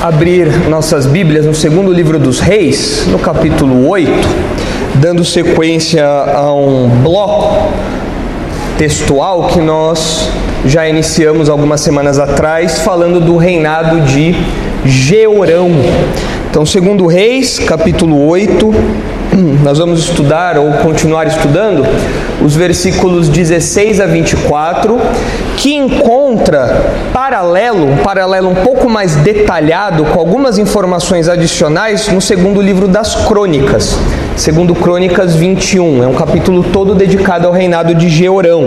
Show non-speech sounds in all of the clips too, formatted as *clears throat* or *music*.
abrir nossas Bíblias no segundo livro dos Reis, no capítulo 8, dando sequência a um bloco textual que nós já iniciamos algumas semanas atrás, falando do reinado de Georão. Então, segundo Reis, capítulo 8, *clears throat* nós vamos estudar ou continuar estudando os versículos 16 a 24, que encontra paralelo, um paralelo um pouco mais detalhado, com algumas informações adicionais no segundo livro das Crônicas, segundo Crônicas 21. É um capítulo todo dedicado ao reinado de Georão.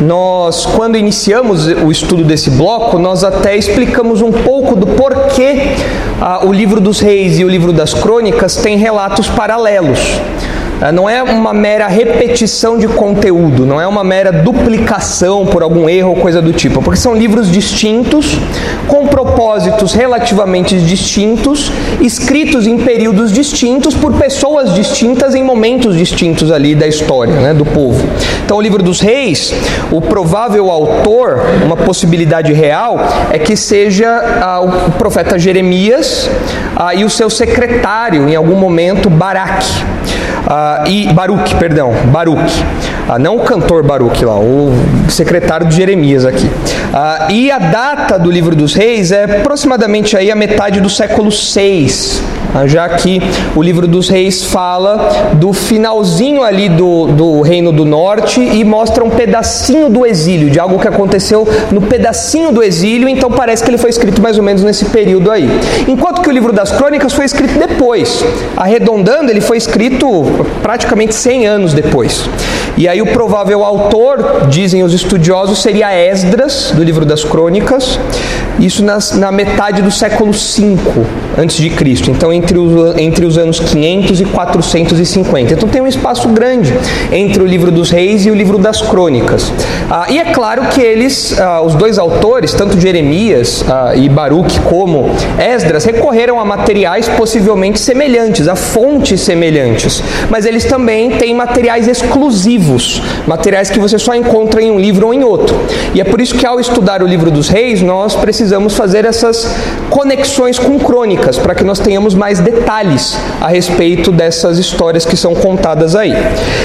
Nós, quando iniciamos o estudo desse bloco, nós até explicamos um pouco do porquê ah, o livro dos reis e o livro das crônicas têm relatos paralelos. Ah, não é uma mera repetição de conteúdo, não é uma mera duplicação por algum erro ou coisa do tipo, porque são livros distintos, com propósitos relativamente distintos, escritos em períodos distintos por pessoas distintas em momentos distintos ali da história, né, do povo. Então, o livro dos reis, o provável autor, uma possibilidade real, é que seja ah, o profeta Jeremias ah, e o seu secretário, em algum momento, Baraque. Ah, e Baruch, perdão, Baruch. Ah, não o cantor Baruch lá, o secretário de Jeremias aqui. Ah, e a data do livro dos reis é aproximadamente aí a metade do século 6, já que o livro dos reis fala do finalzinho ali do, do reino do norte e mostra um pedacinho do exílio, de algo que aconteceu no pedacinho do exílio, então parece que ele foi escrito mais ou menos nesse período aí. Enquanto que o livro das crônicas foi escrito depois, arredondando, ele foi escrito praticamente 100 anos depois. E aí o provável autor, dizem os estudiosos, seria Esdras, do livro das crônicas, isso nas, na metade do século V antes de Cristo, então entre os, entre os anos 500 e 450. Então tem um espaço grande entre o livro dos reis e o livro das crônicas. Ah, e é claro que eles, ah, os dois autores, tanto Jeremias ah, e Baruch como Esdras, recorreram a materiais possivelmente semelhantes, a fontes semelhantes, mas eles também têm materiais exclusivos, materiais que você só encontra em um livro ou em outro. E é por isso que ao estudar o livro dos reis, nós precisamos fazer essas conexões com crônicas, para que nós tenhamos mais detalhes a respeito dessas histórias que são contadas aí.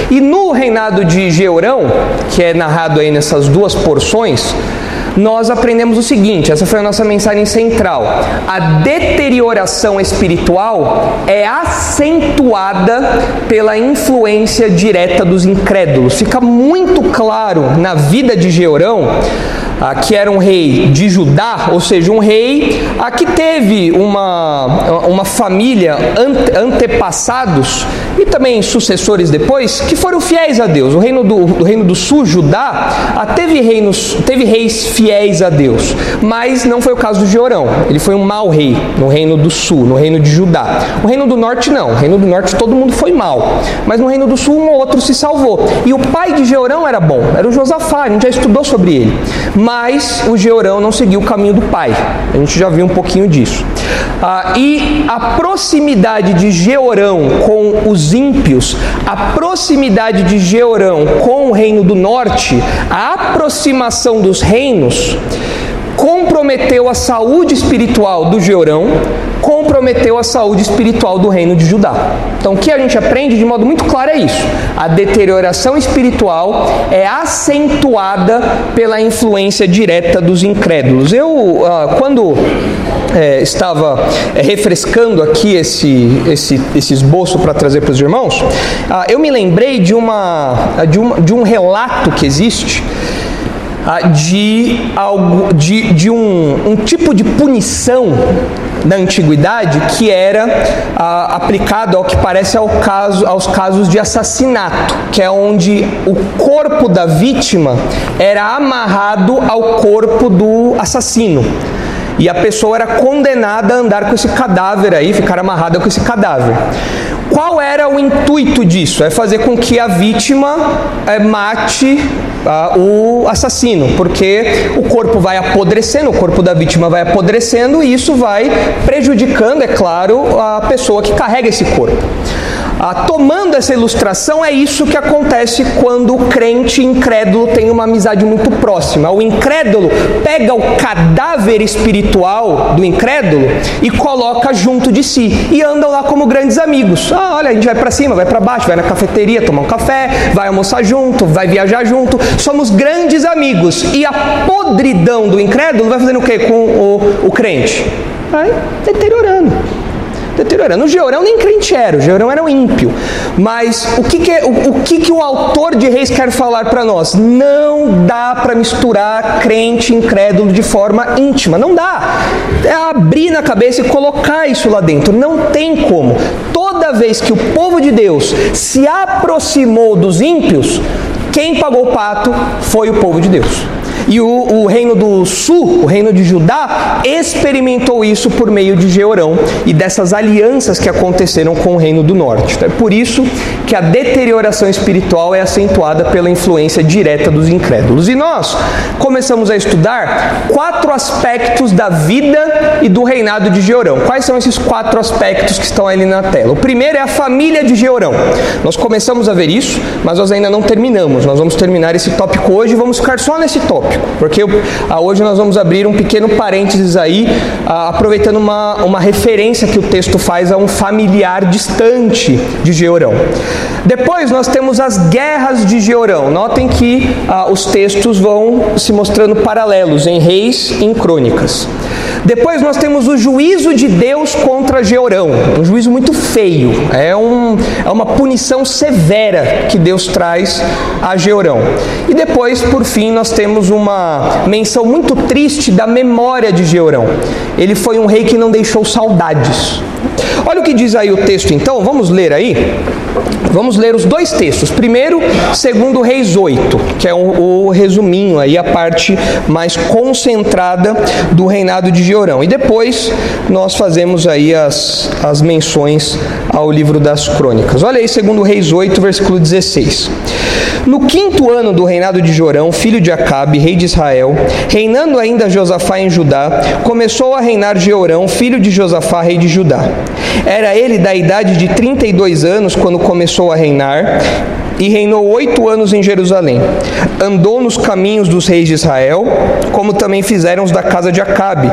E no reinado de Georão, que é narrado aí nessas duas porções, nós aprendemos o seguinte: essa foi a nossa mensagem central. A deterioração espiritual é acentuada pela influência direta dos incrédulos. Fica muito claro na vida de Georão ah, que era um rei de Judá, ou seja, um rei ah, que teve uma, uma família ante, antepassados e também sucessores depois que foram fiéis a Deus. O reino do, do reino do sul, Judá, ah, teve, reinos, teve reis fiéis a Deus, mas não foi o caso do Georão. Ele foi um mau rei no reino do sul, no reino de Judá. O reino do norte não. O reino do norte todo mundo foi mal, mas no reino do sul um ou outro se salvou. E o pai de Georão era bom, era o Josafá. A gente já estudou sobre ele mas o Georão não seguiu o caminho do pai. A gente já viu um pouquinho disso. Ah, e a proximidade de Georão com os ímpios, a proximidade de Georão com o reino do norte, a aproximação dos reinos, comprometeu a saúde espiritual do Georão, comprometeu a saúde espiritual do reino de Judá. Então, o que a gente aprende de modo muito claro é isso: a deterioração espiritual é acentuada pela influência direta dos incrédulos. Eu, ah, quando é, estava é, refrescando aqui esse, esse, esse esboço para trazer para os irmãos, ah, eu me lembrei de, uma, de, de um relato que existe de, algo, de, de um, um tipo de punição da antiguidade que era ah, aplicado ao que parece ao caso, aos casos de assassinato, que é onde o corpo da vítima era amarrado ao corpo do assassino. E a pessoa era condenada a andar com esse cadáver aí, ficar amarrada com esse cadáver. Qual era o intuito disso? É fazer com que a vítima é, mate uh, o assassino, porque o corpo vai apodrecendo, o corpo da vítima vai apodrecendo e isso vai prejudicando, é claro, a pessoa que carrega esse corpo. Ah, tomando essa ilustração, é isso que acontece quando o crente incrédulo tem uma amizade muito próxima. O incrédulo pega o cadáver espiritual do incrédulo e coloca junto de si e andam lá como grandes amigos. Ah, olha, a gente vai para cima, vai para baixo, vai na cafeteria tomar um café, vai almoçar junto, vai viajar junto. Somos grandes amigos. E a podridão do incrédulo vai fazendo o que com o, o crente? Vai deteriorando deteriorando. O Georão nem crente era, o Georão era um ímpio. Mas o que, que, é, o, o, que, que o autor de Reis quer falar para nós? Não dá para misturar crente e incrédulo de forma íntima. Não dá. É abrir na cabeça e colocar isso lá dentro. Não tem como. Toda vez que o povo de Deus se aproximou dos ímpios, quem pagou o pato foi o povo de Deus. E o, o, reino do sul, o reino de Judá, experimentou isso por meio de Georão e dessas alianças que aconteceram com o reino do norte. Então, é por isso que a deterioração espiritual é acentuada pela influência direta dos incrédulos. E nós começamos a estudar quatro aspectos da vida e do reinado de Georão. Quais são esses quatro aspectos que estão ali na tela? O primeiro é a família de Georão. Nós começamos a ver isso, mas nós ainda não terminamos. Nós vamos terminar esse tópico hoje e vamos ficar só nesse tópico tópico, porque ah, hoje nós vamos abrir um pequeno parênteses aí, ah, aproveitando uma, uma referência que o texto faz a um familiar distante de Georão. Depois nós temos as guerras de Georão. Notem que ah, os textos vão se mostrando paralelos em Reis e em Crônicas. Depois nós temos o juízo de Deus contra Georão, um juízo muito feio, é, um, é uma punição severa que Deus traz a Georão. E depois, por fim, nós temos uma menção muito triste da memória de Georão. Ele foi um rei que não deixou saudades. Olha o que diz aí o texto então, vamos ler aí? Vamos ler os dois textos. Primeiro, segundo Reis 8, que é o, o resuminho aí, a parte mais concentrada do reinado de Georão. E depois nós fazemos aí as, as menções ao livro das crônicas. Olha aí, segundo Reis 8, versículo 16. No quinto ano do reinado de Jorão, filho de Acabe, rei de Israel, reinando ainda Josafá em Judá, começou a reinar Jeorão, filho de Josafá, rei de Judá. Era ele da idade de 32 anos quando começou a reinar e reinou oito anos em Jerusalém. Andou nos caminhos dos reis de Israel, como também fizeram os da casa de Acabe,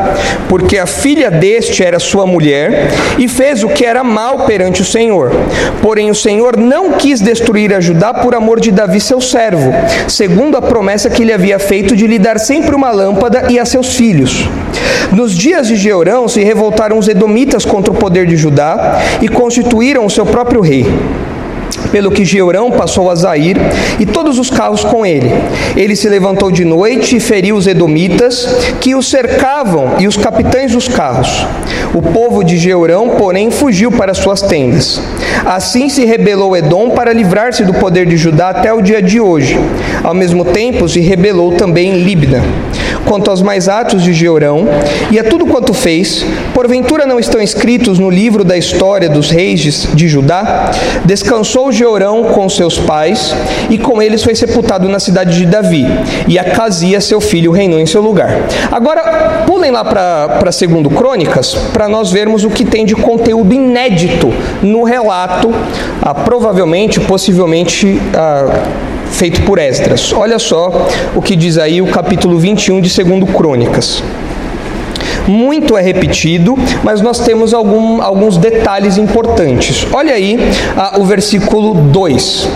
porque a filha deste era sua mulher, e fez o que era mal perante o Senhor. Porém, o Senhor não quis destruir a Judá por amor de Davi, seu servo, segundo a promessa que lhe havia feito de lhe dar sempre uma lâmpada e a seus filhos. Nos dias de Jeorão se revoltaram os edomitas contra o poder de Judá e constituíram o seu próprio rei pelo que Georão passou a Zair e todos os carros com ele. Ele se levantou de noite e feriu os edomitas que o cercavam e os capitães dos carros. O povo de Georão, porém, fugiu para suas tendas. Assim se rebelou Edom para livrar-se do poder de Judá até o dia de hoje. Ao mesmo tempo se rebelou também Libna. Quanto aos mais atos de Georão e a tudo quanto fez, porventura não estão escritos no livro da história dos reis de Judá? Descansou Jeorão com seus pais, e com eles foi sepultado na cidade de Davi, e Acazia, seu filho, reinou em seu lugar. Agora, pulem lá para segundo Crônicas, para nós vermos o que tem de conteúdo inédito no relato, ah, provavelmente, possivelmente, ah, feito por Esdras. Olha só o que diz aí o capítulo 21 de segundo Crônicas. Muito é repetido, mas nós temos algum, alguns detalhes importantes. Olha aí ah, o versículo 2.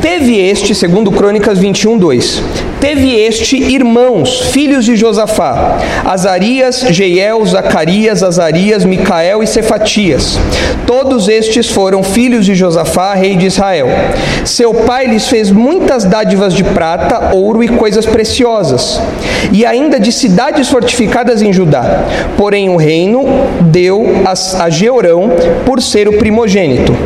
Teve este, segundo Crônicas 21, 2, teve este irmãos, filhos de Josafá, Azarias, Jeiel, Zacarias, Azarias, Micael e Cefatias. Todos estes foram filhos de Josafá, rei de Israel. Seu pai lhes fez muitas dádivas de prata, ouro e coisas preciosas, e ainda de cidades fortificadas em Judá. Porém o reino deu a, Georão por ser o primogênito.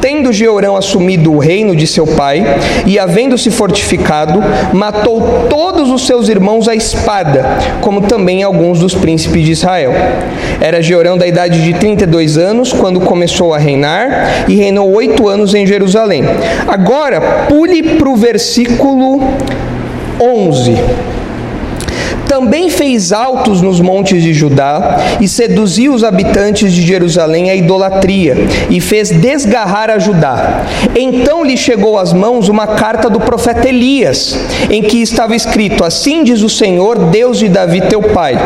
Tendo Jeorão assumido o reino de seu pai e havendo-se fortificado, matou todos os seus irmãos à espada, como também alguns dos príncipes de Israel. Era Jeorão da idade de 32 anos quando começou a reinar e reinou oito anos em Jerusalém. Agora, pule para o versículo 11. Também fez altos nos montes de Judá e seduziu os habitantes de Jerusalém à idolatria e fez desgarrar a Judá. Então lhe chegou às mãos uma carta do profeta Elias, em que estava escrito: Assim diz o Senhor, Deus de Davi teu pai: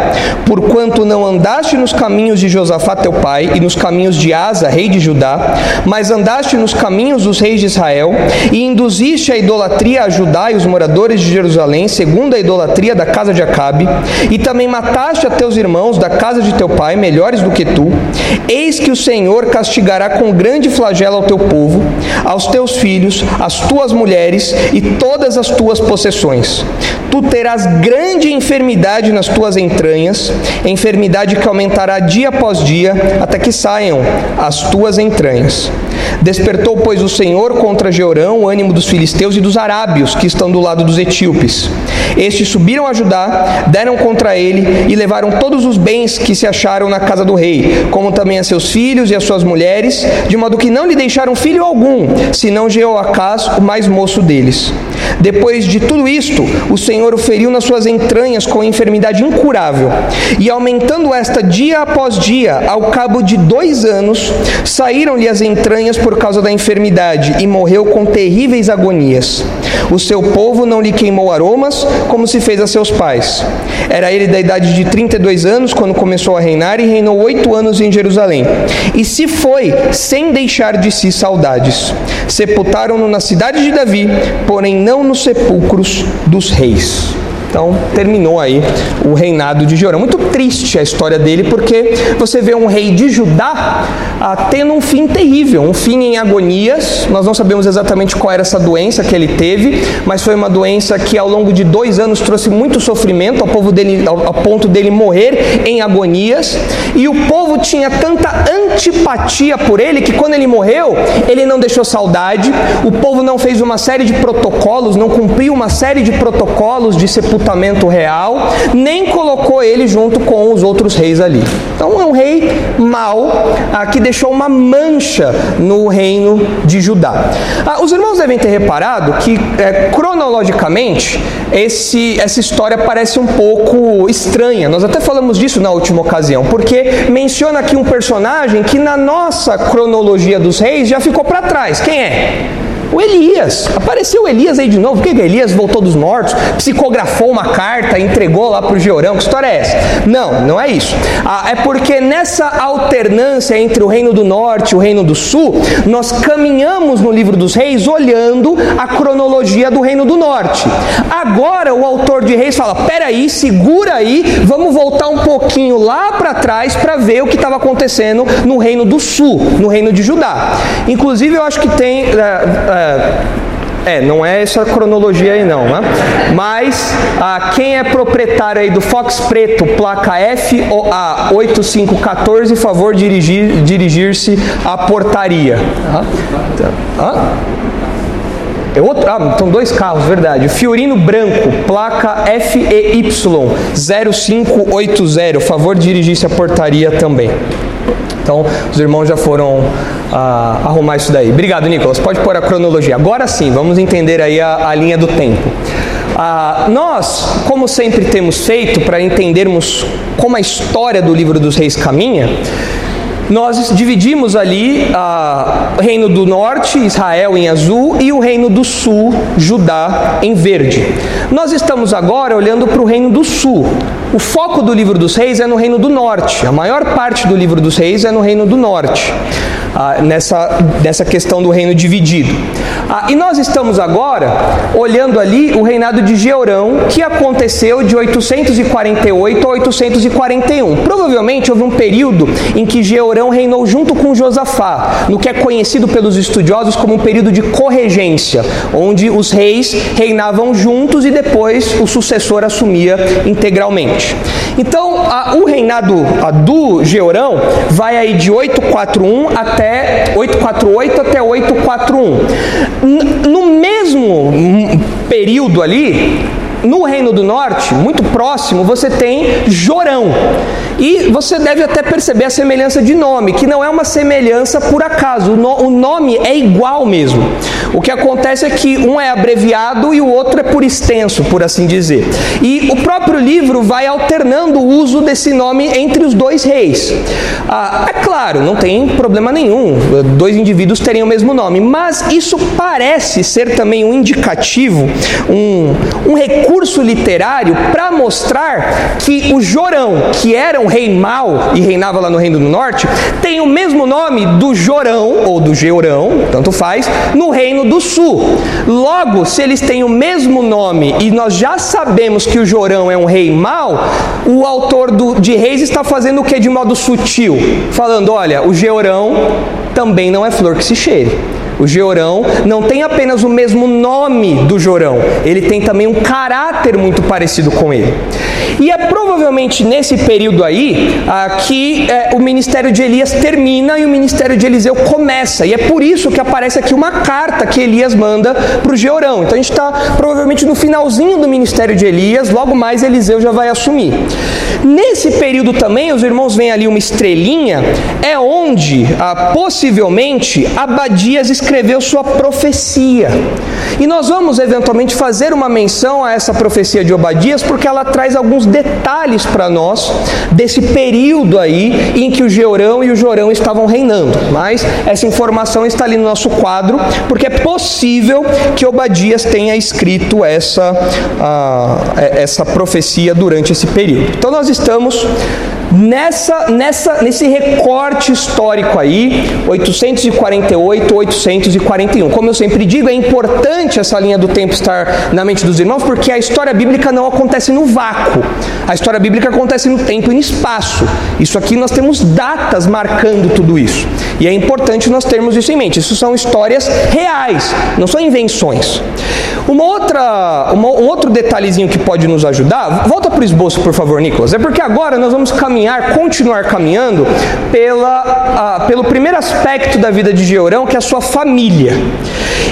Porquanto não andaste nos caminhos de Josafá teu pai e nos caminhos de Asa, rei de Judá, mas andaste nos caminhos dos reis de Israel e induziste a idolatria a Judá e os moradores de Jerusalém, segundo a idolatria da casa de Acabe, e também mataste a teus irmãos da casa de teu pai, melhores do que tu, eis que o Senhor castigará com grande flagelo ao teu povo, aos teus filhos, às tuas mulheres e todas as tuas possessões. Tu terás grande enfermidade nas tuas entranhas, enfermidade que aumentará dia após dia, até que saiam as tuas entranhas. Despertou, pois, o Senhor contra Jeorão o ânimo dos filisteus e dos arábios, que estão do lado dos etíopes. Estes subiram a Judá, deram contra ele e levaram todos os bens que se acharam na casa do rei, como também a seus filhos e as suas mulheres, de modo que não lhe deixaram filho algum, senão Jeoacás, o mais moço deles. Depois de tudo isto, o Senhor o feriu nas suas entranhas com enfermidade incurável, e aumentando esta dia após dia, ao cabo de dois anos, saíram-lhe as entranhas por causa da enfermidade, e morreu com terríveis agonias. O seu povo não lhe queimou aromas, como se fez a seus pais. Era ele da idade de 32 anos quando começou a reinar, e reinou oito anos em Jerusalém. E se foi, sem deixar de si saudades. Sepultaram-no na cidade de Davi, porém não nos sepulcros dos reis. Então terminou aí o reinado de Jorão. Muito triste a história dele, porque você vê um rei de Judá ah, tendo um fim terrível, um fim em agonias. Nós não sabemos exatamente qual era essa doença que ele teve, mas foi uma doença que ao longo de dois anos trouxe muito sofrimento ao povo dele, ao, ponto dele morrer em agonias. E o povo tinha tanta antipatia por ele que quando ele morreu, ele não deixou saudade. O povo não fez uma série de protocolos, não cumpriu uma série de protocolos de sepultura sepultamento real, nem colocou ele junto com os outros reis ali. Então é um rei mau ah, que deixou uma mancha no reino de Judá. Ah, os irmãos devem ter reparado que é, cronologicamente esse, essa história parece um pouco estranha. Nós até falamos disso na última ocasião, porque menciona aqui um personagem que na nossa cronologia dos reis já ficou para trás. Quem é? O Elias. Apareceu Elias aí de novo. Por que, que Elias voltou dos mortos, psicografou uma carta, entregou lá para o Georão? Que história é essa? Não, não é isso. Ah, é porque nessa alternância entre o reino do norte e o reino do sul, nós caminhamos no livro dos reis olhando a cronologia do reino do norte. Agora o autor de reis fala: peraí, segura aí, vamos voltar um pouquinho lá para trás para ver o que estava acontecendo no reino do sul, no reino de Judá. Inclusive, eu acho que tem. Uh, uh, é, não é essa cronologia aí não, né? Mas ah, quem é proprietário aí do Fox Preto, placa FOA 8514, favor dirigir dirigir-se à portaria. Ah, É outro, ah, então dois carros, verdade. Fiorino branco, placa FEY 0580, favor dirigir-se à portaria também. Então, os irmãos já foram ah, arrumar isso daí. Obrigado, Nicolas. Pode pôr a cronologia. Agora sim, vamos entender aí a, a linha do tempo. Ah, nós, como sempre temos feito para entendermos como a história do livro dos reis caminha, nós dividimos ali o reino do norte, Israel em azul, e o reino do sul, Judá em verde. Nós estamos agora olhando para o reino do sul. O foco do livro dos reis é no reino do norte. A maior parte do livro dos reis é no reino do norte ah, nessa, nessa questão do reino dividido. Ah, e nós estamos agora olhando ali o reinado de Georão, que aconteceu de 848 a 841. Provavelmente houve um período em que Georão reinou junto com Josafá, no que é conhecido pelos estudiosos como um período de corregência, onde os reis reinavam juntos e depois o sucessor assumia integralmente. Então, a, o reinado a, do Georão vai aí de 841 até 848 até 841. No mesmo período ali, no Reino do Norte, muito próximo, você tem Jorão. E você deve até perceber a semelhança de nome, que não é uma semelhança por acaso, o, no, o nome é igual mesmo. O que acontece é que um é abreviado e o outro é por extenso, por assim dizer. E o próprio livro vai alternando o uso desse nome entre os dois reis. Ah, é claro, não tem problema nenhum dois indivíduos terem o mesmo nome, mas isso parece ser também um indicativo, um, um recurso literário para mostrar que o Jorão, que era um rei mau e reinava lá no Reino do Norte, tem o mesmo nome do Jorão, ou do Georão, tanto faz, no Reino do Sul. Logo, se eles têm o mesmo nome e nós já sabemos que o Jorão é um rei mau, o autor do, de Reis está fazendo o que de modo sutil? Falando, olha, o Georão também não é flor que se cheire. O Georão não tem apenas o mesmo nome do Jorão, ele tem também um caráter muito parecido com ele. E é provavelmente nesse período aí ah, que é, o ministério de Elias termina e o ministério de Eliseu começa. E é por isso que aparece aqui uma carta que Elias manda para o Georão. Então a gente está provavelmente no finalzinho do ministério de Elias, logo mais Eliseu já vai assumir. Nesse período também, os irmãos veem ali uma estrelinha, é onde ah, possivelmente Abadias escreveu sua profecia. E nós vamos eventualmente fazer uma menção a essa profecia de Obadias, porque ela traz alguns detalhes para nós desse período aí em que o Georão e o Jorão estavam reinando. Mas essa informação está ali no nosso quadro, porque é possível que Obadias tenha escrito essa, uh, essa profecia durante esse período. Então nós estamos nessa, nessa, nesse recorte histórico aí, 848, 841. Como eu sempre digo, é importante essa linha do tempo estar na mente dos irmãos, porque a história bíblica não acontece no vácuo. A história bíblica acontece no tempo e no espaço. Isso aqui nós temos datas marcando tudo isso. E é importante nós termos isso em mente. Isso são histórias reais, não são invenções. Uma outra, uma, um outro detalhezinho que pode nos ajudar, volta para o esboço, por favor, Nicolas. É porque agora nós vamos caminhar, continuar caminhando pela, pelo primeiro aspecto da vida de Georão, que é a sua família.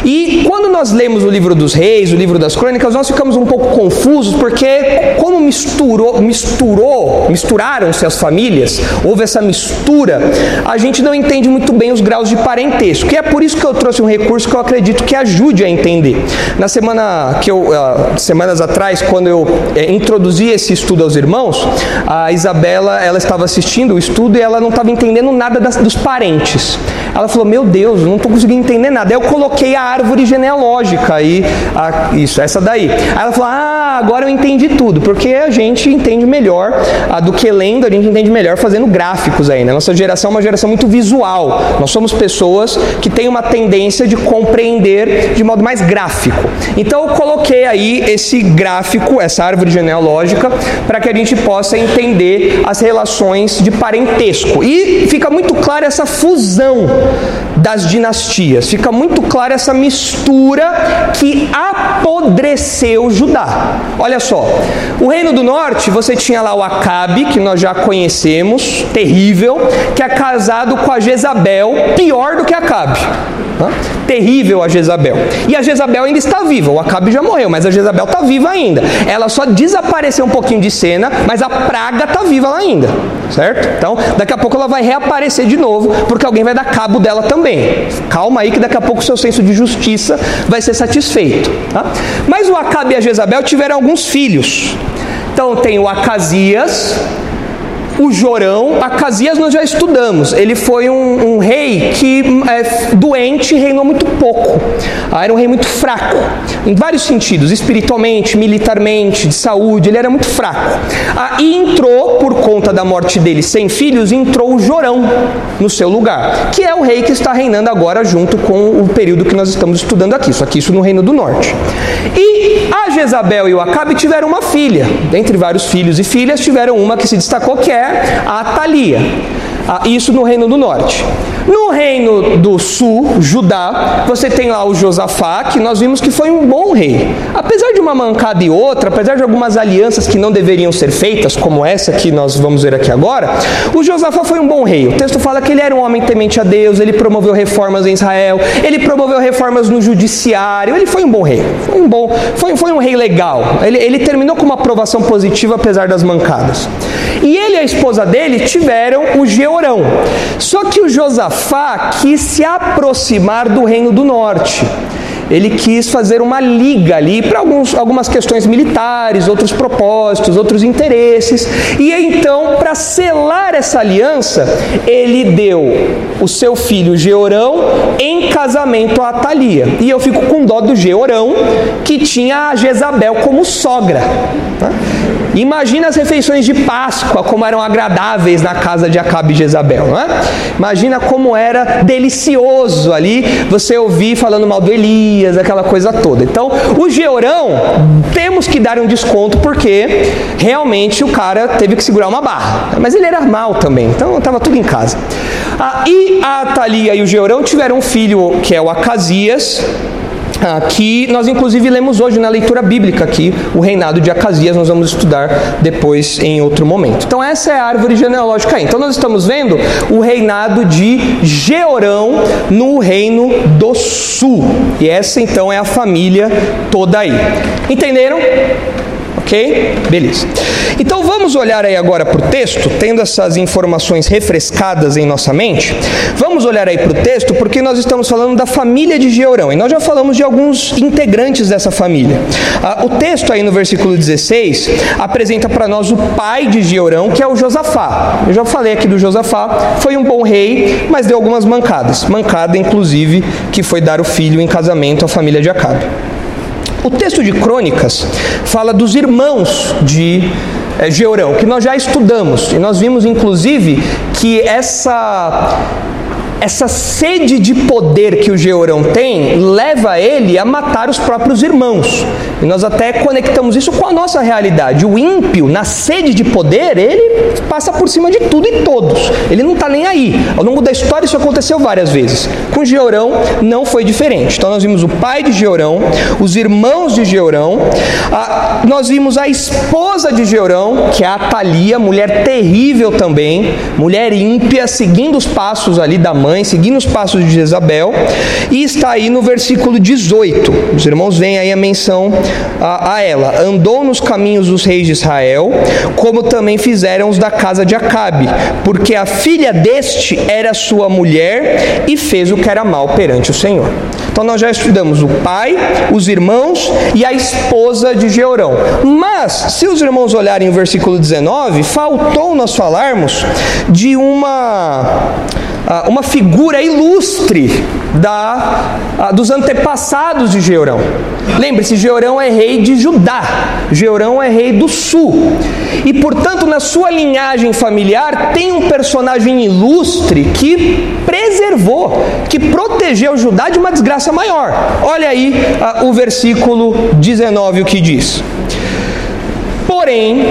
E quando nós lemos o livro dos reis, o livro das crônicas, nós ficamos um pouco confusos, porque como misturou, misturou, misturaram-se as famílias, houve essa mistura, a gente não entende muito bem os graus de parentesco. E é por isso que eu trouxe um recurso que eu acredito que ajude a entender. Na semana que eu, uh, semanas atrás, quando eu uh, introduzi esse estudo aos irmãos, a Isabela, ela estava assistindo o estudo e ela não estava entendendo nada das, dos parentes. Ela falou: Meu Deus, não estou conseguindo entender nada. Aí eu coloquei a árvore genealógica aí, a, isso, essa daí. Aí ela falou: Ah, agora eu entendi tudo, porque a gente entende melhor a, do que lendo, a gente entende melhor fazendo gráficos aí. Né? Nossa geração é uma geração muito visual. Nós somos pessoas que têm uma tendência de compreender de modo mais gráfico. Então eu coloquei aí esse gráfico, essa árvore genealógica, para que a gente possa entender as relações de parentesco. E fica muito clara essa fusão das dinastias. Fica muito clara essa mistura que apodreceu Judá. Olha só, o reino do norte, você tinha lá o Acabe, que nós já conhecemos, terrível, que é casado com a Jezabel, pior do que Acabe. Terrível a Jezabel. E a Jezabel ainda está viva. O Acabe já morreu, mas a Jezabel está viva ainda. Ela só desapareceu um pouquinho de cena, mas a praga está viva lá ainda. Certo? Então, daqui a pouco ela vai reaparecer de novo, porque alguém vai dar cabo dela também. Calma aí que daqui a pouco o seu senso de justiça vai ser satisfeito. Tá? Mas o Acabe e a Jezabel tiveram alguns filhos. Então tem o Acasias, o Jorão, Acasias nós já estudamos, ele foi um, um rei que é, doente reinou muito pouco, ah, era um rei muito fraco, em vários sentidos, espiritualmente, militarmente, de saúde, ele era muito fraco. Ah, e entrou, por conta da morte dele sem filhos, entrou o Jorão no seu lugar, que é o rei que está reinando agora junto com o período que nós estamos estudando aqui, só que isso no Reino do Norte. E a Jezabel e o Acabe tiveram uma filha, dentre vários filhos e filhas, tiveram uma que se destacou que é a Thalia. Isso no Reino do Norte. No reino do sul, Judá, você tem lá o Josafá, que nós vimos que foi um bom rei. Apesar de uma mancada e outra, apesar de algumas alianças que não deveriam ser feitas, como essa que nós vamos ver aqui agora, o Josafá foi um bom rei. O texto fala que ele era um homem temente a Deus, ele promoveu reformas em Israel, ele promoveu reformas no judiciário, ele foi um bom rei. Foi um bom, foi, foi um rei legal. Ele, ele terminou com uma aprovação positiva apesar das mancadas. E ele e a esposa dele tiveram o Georão. Só que o Josafá quis se aproximar do reino do norte ele quis fazer uma liga ali para algumas questões militares, outros propósitos, outros interesses. E então, para selar essa aliança, ele deu o seu filho Georão em casamento a Atalia. E eu fico com dó do Georão, que tinha a Jezabel como sogra. Tá? Imagina as refeições de Páscoa, como eram agradáveis na casa de Acabe e Jezabel, não é? Imagina como era delicioso ali você ouvir falando mal do Elias, aquela coisa toda. Então, o Georão, temos que dar um desconto porque realmente o cara teve que segurar uma barra. Mas ele era mal também, então estava tudo em casa. Ah, e a Atalia e o Georão tiveram um filho que é o Acasias, que nós inclusive lemos hoje na leitura bíblica aqui, o reinado de Acasias, nós vamos estudar depois em outro momento. Então essa é a árvore genealógica aí. Então nós estamos vendo o reinado de Georão no reino do sul. E essa então é a família toda aí. Entenderam? Ok? Beleza. Então vamos olhar aí agora para o texto, tendo essas informações refrescadas em nossa mente. Vamos olhar aí para o texto porque nós estamos falando da família de Georão e nós já falamos de alguns integrantes dessa família. Ah, o texto aí no versículo 16 apresenta para nós o pai de Georão, que é o Josafá. Eu já falei aqui do Josafá, foi um bom rei, mas deu algumas mancadas. Mancada, inclusive, que foi dar o filho em casamento à família de Acabe. O texto de Crônicas fala dos irmãos de é, Georão, que nós já estudamos, e nós vimos inclusive que essa essa sede de poder que o Georão tem leva ele a matar os próprios irmãos. E nós até conectamos isso com a nossa realidade. O ímpio, na sede de poder, ele passa por cima de tudo e todos. Ele não está nem aí. Ao longo da história isso aconteceu várias vezes. Com Georão não foi diferente. Então nós vimos o pai de Georão, os irmãos de Georão, a, nós vimos a esposa de Georão, que é a Atalia, mulher terrível também, mulher ímpia, seguindo os passos ali da mãe mãe, seguindo os passos de Jezabel, e está aí no versículo 18. Os irmãos veem aí a menção a, a ela: andou nos caminhos dos reis de Israel, como também fizeram os da casa de Acabe, porque a filha deste era sua mulher e fez o que era mal perante o Senhor. Então nós já estudamos o pai, os irmãos e a esposa de Georão. Mas, se os irmãos olharem o versículo 19, faltou nós falarmos de uma uma figura ilustre da, ah, dos antepassados de Georão. Lembre-se, Georão é rei de Judá, Georão é rei do sul. E, portanto, na sua linhagem familiar tem um personagem ilustre que preservou, que protegeu Judá de uma desgraça maior. Olha aí uh, o versículo 19 o que diz. Porém,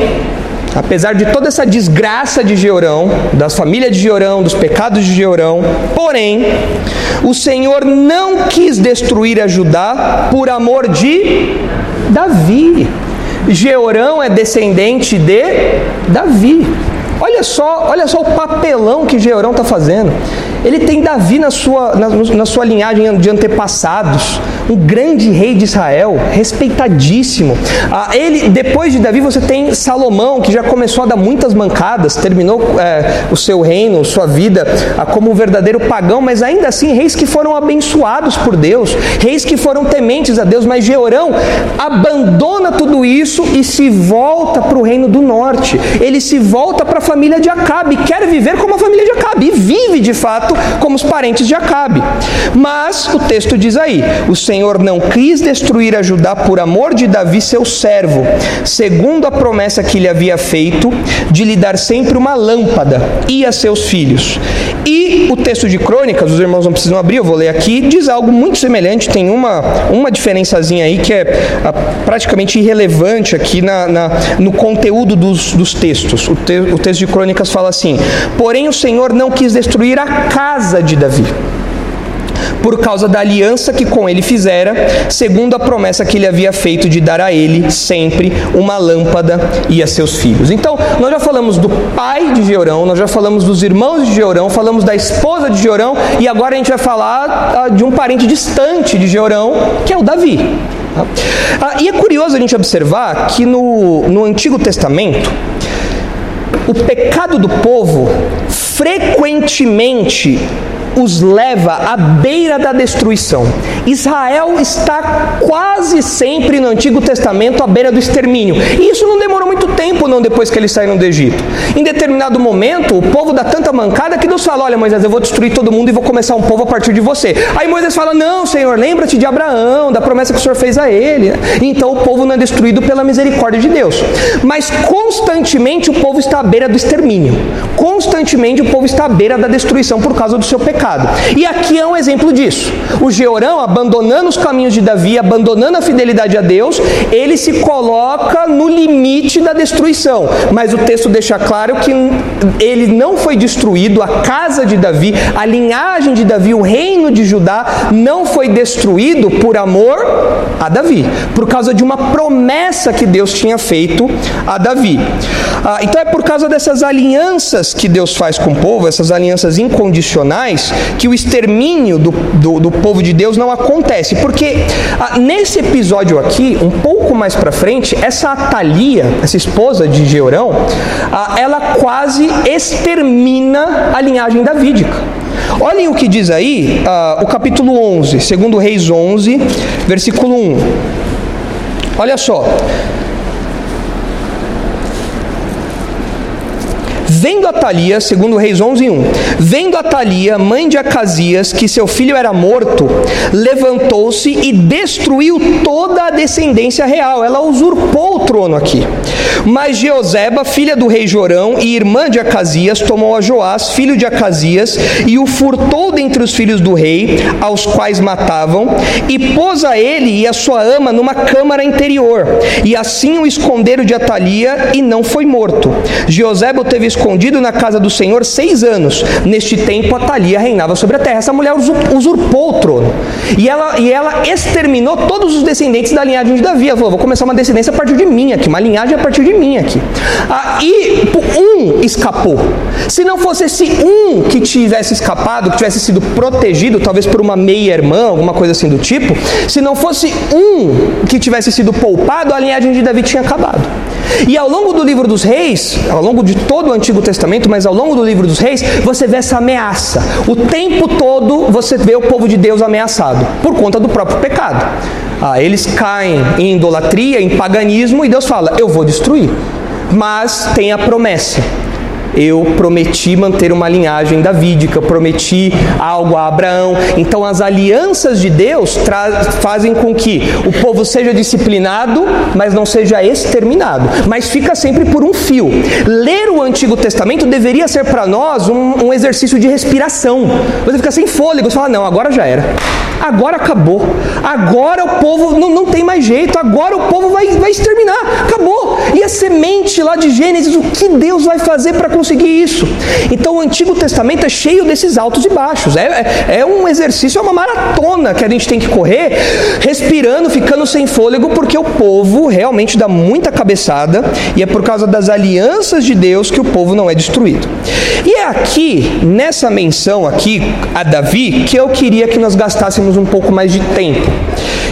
apesar de toda essa desgraça de Georão, das famílias de Georão, dos pecados de Georão, porém, o Senhor não quis destruir a Judá por amor de Davi. Georão é descendente de Davi. Olha só, olha só o papelão que Georão está fazendo. Ele tem Davi na sua, na, na, sua linhagem de antepassados, um grande rei de Israel, respeitadíssimo. Ah, ele, depois de Davi, você tem Salomão, que já começou a dar muitas mancadas, terminou é, o seu reino, sua vida ah, como um verdadeiro pagão, mas ainda assim, reis que foram abençoados por Deus, reis que foram tementes a Deus, mas Georão abandona tudo isso e se volta para o reino do norte. Ele se volta para a família de Acabe, quer viver como a família de Acabe, e vive de fato como os parentes de Acabe. Mas o texto diz aí: o Senhor não quis destruir a Judá por amor de Davi, seu servo, segundo a promessa que lhe havia feito de lhe dar sempre uma lâmpada e a seus filhos. E o texto de Crônicas, os irmãos não precisam abrir, eu vou ler aqui, diz algo muito semelhante, tem uma, uma diferençazinha aí que é praticamente irrelevante aqui na, na, no conteúdo dos, dos textos. O, te, o texto de Crônicas fala assim: Porém, o Senhor não quis destruir a casa de Davi por causa da aliança que com ele fizera, segundo a promessa que ele havia feito de dar a ele sempre uma lâmpada e a seus filhos. Então, nós já falamos do pai de Georão, nós já falamos dos irmãos de Georão, falamos da esposa de Georão e agora a gente vai falar ah, de um parente distante de Georão, que é o Davi. Ah, e é curioso a gente observar que no, no Antigo Testamento, o pecado do povo frequentemente os leva à beira da destruição. Israel está quase sempre no Antigo Testamento à beira do extermínio. E isso não demorou muito tempo, não, depois que eles saíram do Egito. Em determinado momento, o povo dá tanta mancada que Deus fala: Olha, Moisés, eu vou destruir todo mundo e vou começar um povo a partir de você. Aí Moisés fala: Não, Senhor, lembra-te de Abraão, da promessa que o Senhor fez a ele. Então o povo não é destruído pela misericórdia de Deus. Mas constantemente o povo está à beira do extermínio. Constantemente o povo está à beira da destruição por causa do seu pecado pecado. E aqui é um exemplo disso. O Georão, abandonando os caminhos de Davi, abandonando a fidelidade a Deus, ele se coloca no limite da destruição. Mas o texto deixa claro que ele não foi destruído, a casa de Davi, a linhagem de Davi, o reino de Judá não foi destruído por amor a Davi, por causa de uma promessa que Deus tinha feito a Davi. Ah, então é por causa dessas alianças que Deus faz com o povo, essas alianças incondicionais, que o extermínio do, do, do povo de Deus não acontece. Porque ah, nesse episódio aqui, um pouco mais para frente, essa Atalia, essa esposa de Georão, ah, ela quase extermina a linhagem davídica. Olhem o que diz aí, ah, o capítulo 11, segundo Reis 11, versículo 1. Olha só. Vendo a Thalia, segundo Reis 11, 1, vendo a Thalia, mãe de Acasias, que seu filho era morto, levantou-se e destruiu toda a descendência real. Ela usurpou o trono aqui. Mas Jeoseba, filha do rei Jorão e irmã de Acasias, tomou a Joás, filho de Acasias, e o furtou dentre os filhos do rei, aos quais matavam, e pôs a ele e a sua ama numa câmara interior. E assim o esconderam de Atalia e não foi morto. Jeoseba teve escondido na casa do Senhor seis anos. Neste tempo, Atalia reinava sobre a terra. Essa mulher usurpou o trono. E ela, e ela exterminou todos os descendentes da linhagem de Davi. Ela falou: vou começar uma descendência a partir de mim aqui, uma linhagem a partir de mim aqui. Ah, e um escapou. Se não fosse esse um que tivesse escapado, que tivesse sido protegido, talvez por uma meia-irmã, alguma coisa assim do tipo, se não fosse um que tivesse sido poupado, a linhagem de Davi tinha acabado. E ao longo do livro dos reis, ao longo de todo o Antigo Testamento, mas ao longo do livro dos reis, você vê essa ameaça. O tempo todo você vê o povo de Deus ameaçado, por conta do próprio pecado. Ah, eles caem em idolatria, em paganismo, e Deus fala: Eu vou destruir. Mas tem a promessa eu prometi manter uma linhagem davídica, eu prometi algo a Abraão. Então as alianças de Deus fazem com que o povo seja disciplinado, mas não seja exterminado, mas fica sempre por um fio. Ler o Antigo Testamento deveria ser para nós um, um, exercício de respiração. Você fica sem fôlego, você fala, não, agora já era. Agora acabou. Agora o povo não, não tem mais jeito. Agora o povo vai, vai exterminar. Acabou. E a semente lá de Gênesis, o que Deus vai fazer para conseguir isso? Então o Antigo Testamento é cheio desses altos e baixos. É, é, é um exercício, é uma maratona que a gente tem que correr, respirando, ficando sem fôlego, porque o povo realmente dá muita cabeçada e é por causa das alianças de Deus que o povo não é destruído. E é aqui, nessa menção aqui a Davi, que eu queria que nós gastássemos um pouco mais de tempo.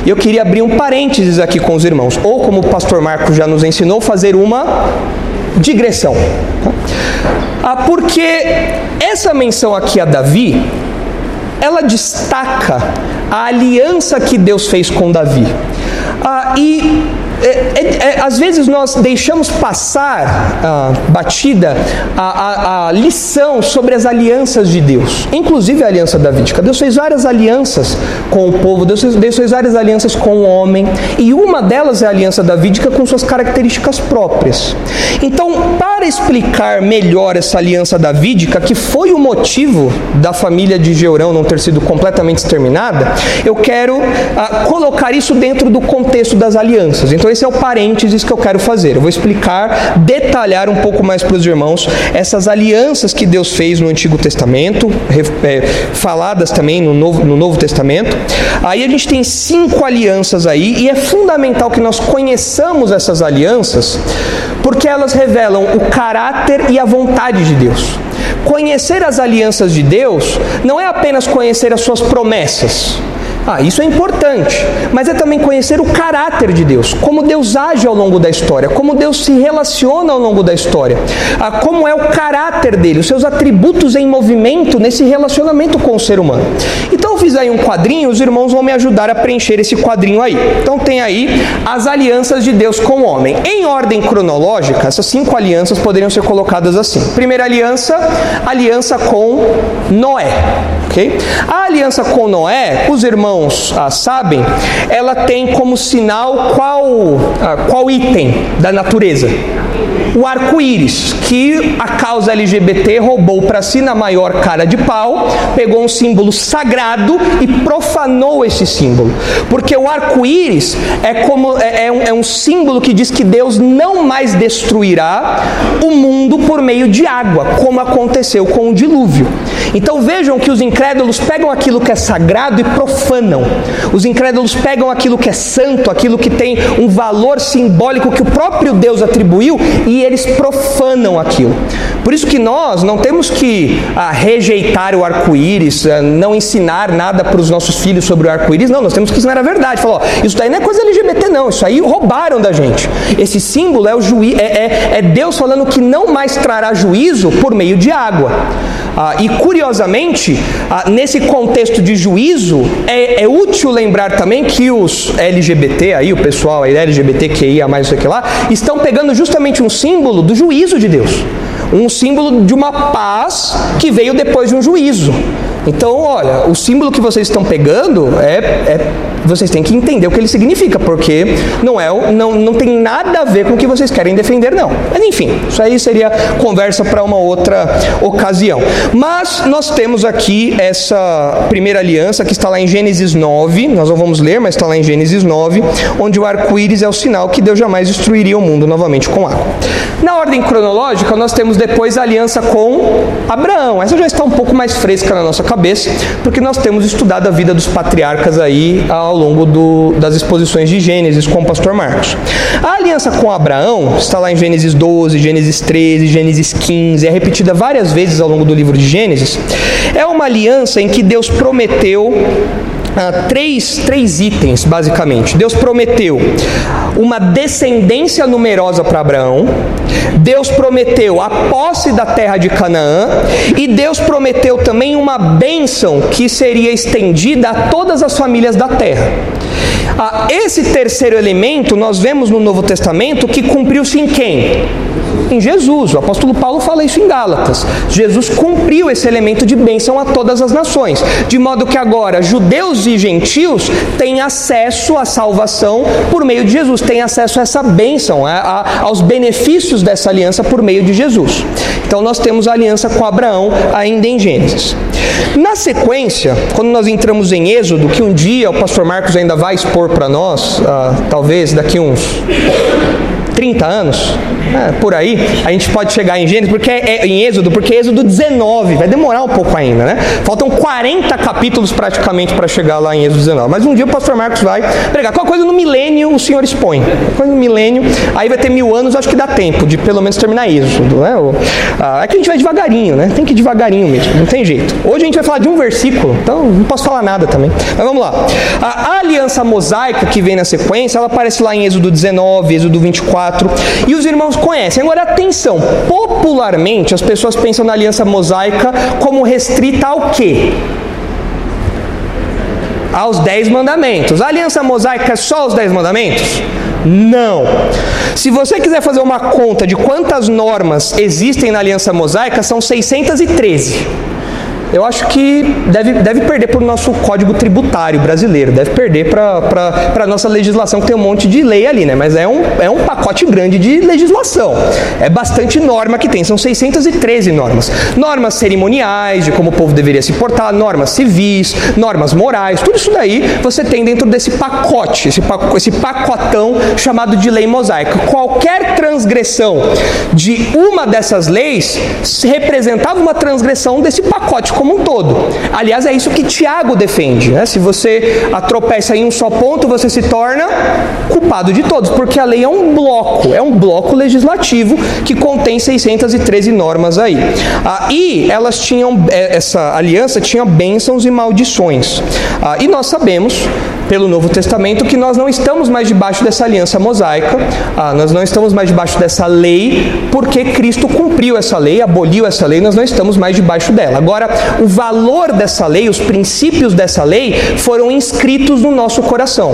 E eu queria abrir um parênteses aqui com os irmãos, ou como o pastor Marcos já nos ensinou, fazer uma digressão. Ah, porque essa menção aqui a Davi, ela destaca a aliança que Deus fez com Davi. Ah, e é, é, é, às vezes nós deixamos passar ah, batida a, a, a, lição sobre as alianças de Deus, inclusive a aliança davídica. Deus fez várias alianças com o povo, Deus fez, Deus fez várias alianças com o homem, e uma delas é a aliança davídica com suas características próprias. Então, para explicar melhor essa aliança davídica, que foi o motivo da família de Georão não ter sido completamente exterminada, eu quero ah, colocar isso dentro do contexto das alianças. Então, Então esse é o parênteses que eu quero fazer. Eu vou explicar, detalhar um pouco mais para os irmãos essas alianças que Deus fez no Antigo Testamento, é, faladas também no Novo, no Novo Testamento. Aí a gente tem cinco alianças aí e é fundamental que nós conheçamos essas alianças, porque elas revelam o caráter e a vontade de Deus. Conhecer as alianças de Deus não é apenas conhecer as suas promessas. Ah, isso é importante, mas é também conhecer o caráter de Deus, como Deus age ao longo da história, como Deus se relaciona ao longo da história, ah, como é o caráter dele, os seus atributos em movimento nesse relacionamento com o ser humano. Eu fiz aí um quadrinho, os irmãos vão me ajudar a preencher esse quadrinho aí. Então tem aí as alianças de Deus com o homem. Em ordem cronológica, essas cinco alianças poderiam ser colocadas assim. Primeira aliança, aliança com Noé. ok? A aliança com Noé, os irmãos irmãos ah, sabem, ela tem como sinal qual, ah, qual item da natureza? O arco-íris, que a causa LGBT roubou para si na maior cara de pau, pegou um símbolo sagrado e profanou esse símbolo. Porque o arco-íris é, como, é, é, um, é um símbolo que diz que Deus não mais destruirá o mundo por meio de água, como aconteceu com o dilúvio. Então vejam que os incrédulos pegam aquilo que é sagrado e profanam. Os incrédulos pegam aquilo que é santo, aquilo que tem um valor simbólico que o próprio Deus atribuiu e eles profanam aquilo. Por isso que nós não temos que ah, rejeitar o arco-íris, ah, não ensinar nada para os nossos filhos sobre o arco-íris, não, nós temos que ensinar a verdade. Falar, ó, isso daí não é coisa LGBT, não, isso aí roubaram da gente. Esse símbolo é, o juí é, é, é Deus falando que não mais trará juízo por meio de água. Ah, e curiosamente, ah, nesse contexto de juízo, é, é, útil lembrar também que os LGBT, aí, o pessoal aí, LGBTQIA, mais não sei o que lá, estão pegando justamente um símbolo do juízo de Deus. Um símbolo de uma paz que veio depois de um juízo. Então, olha, o símbolo que vocês estão pegando é, é vocês têm que entender o que ele significa, porque não é não, não tem nada a ver com o que vocês querem defender, não. Mas enfim, isso aí seria conversa para uma outra ocasião. Mas nós temos aqui essa primeira aliança que está lá em Gênesis 9, nós não vamos ler, mas está lá em Gênesis 9, onde o arco-íris é o sinal que Deus jamais destruiria o mundo novamente com água. Na ordem cronológica, nós temos depois a aliança com Abraão. Essa já está um pouco mais fresca na nossa cabeça, porque nós temos estudado a vida dos patriarcas aí ao ao longo do, das exposições de Gênesis com o pastor Marcos. A aliança com Abraão está lá em Gênesis 12, Gênesis 13, Gênesis 15, é repetida várias vezes ao longo do livro de Gênesis. É uma aliança em que Deus prometeu ah, três, três itens, basicamente. Deus prometeu uma descendência numerosa para Abraão, Deus prometeu a posse da terra de Canaã, e Deus prometeu também uma bênção que seria estendida a todas as famílias da terra. Ah, esse terceiro elemento nós vemos no Novo Testamento que cumpriu-se em quem? Em Jesus. O apóstolo Paulo fala isso em Gálatas. Jesus cumpriu esse elemento de bênção a todas as nações, de modo que agora judeus e gentios têm acesso à salvação por meio de Jesus, têm acesso a essa bênção, a, a, aos benefícios dessa aliança por meio de Jesus. Então nós temos a aliança com Abraão ainda em Gênesis. Na sequência, quando nós entramos em Êxodo, que um dia o pastor Marcos ainda vai expor para nós, uh, talvez daqui uns 30 anos, é, por aí, a gente pode chegar em Gênesis, porque é, é, em Êxodo, porque é Êxodo 19, vai demorar um pouco ainda, né? Faltam 40 capítulos praticamente para chegar lá em Êxodo 19. Mas um dia o pastor Marcos vai pregar. Qual coisa no milênio o senhor expõe? Coisa no milênio, aí vai ter mil anos, acho que dá tempo de pelo menos terminar Êxodo, né? É que a gente vai devagarinho, né? Tem que ir devagarinho mesmo, não tem jeito. Hoje a gente vai falar de um versículo, então não posso falar nada também. Mas vamos lá. A, aliança mosaica que vem na sequência, ela aparece lá em Êxodo 19, Êxodo 24, 4. E os irmãos conhecem. Agora, atenção: popularmente as pessoas pensam na aliança mosaica como restrita ao quê? Aos dez mandamentos. A aliança mosaica é só os dez mandamentos? Não. Se você quiser fazer uma conta de quantas normas existem na aliança mosaica, são 613. Eu acho que deve, deve perder para o nosso código tributário brasileiro, deve perder para a nossa legislação, que tem um monte de lei ali, né? Mas é um, é um pacote grande de legislação. É bastante norma que tem, são 613 normas. Normas cerimoniais, de como o povo deveria se portar, normas civis, normas morais, tudo isso daí você tem dentro desse pacote, esse, esse pacotão chamado de lei mosaica. Qualquer transgressão de uma dessas leis representava uma transgressão desse pacote como um todo. Aliás, é isso que Tiago defende. Né? Se você atropeça em um só ponto, você se torna culpado de todos, porque a lei é um bloco, é um bloco legislativo que contém 613 normas aí. Ah, e elas tinham, é, essa aliança tinha bênçãos e maldições. Ah, e nós sabemos pelo Novo Testamento que nós não estamos mais debaixo dessa aliança mosaica, ah, nós não estamos mais debaixo dessa lei, porque Cristo cumpriu essa lei, aboliu essa lei, nós não estamos mais debaixo dela. Agora, o valor dessa lei, os princípios dessa lei foram inscritos no nosso coração.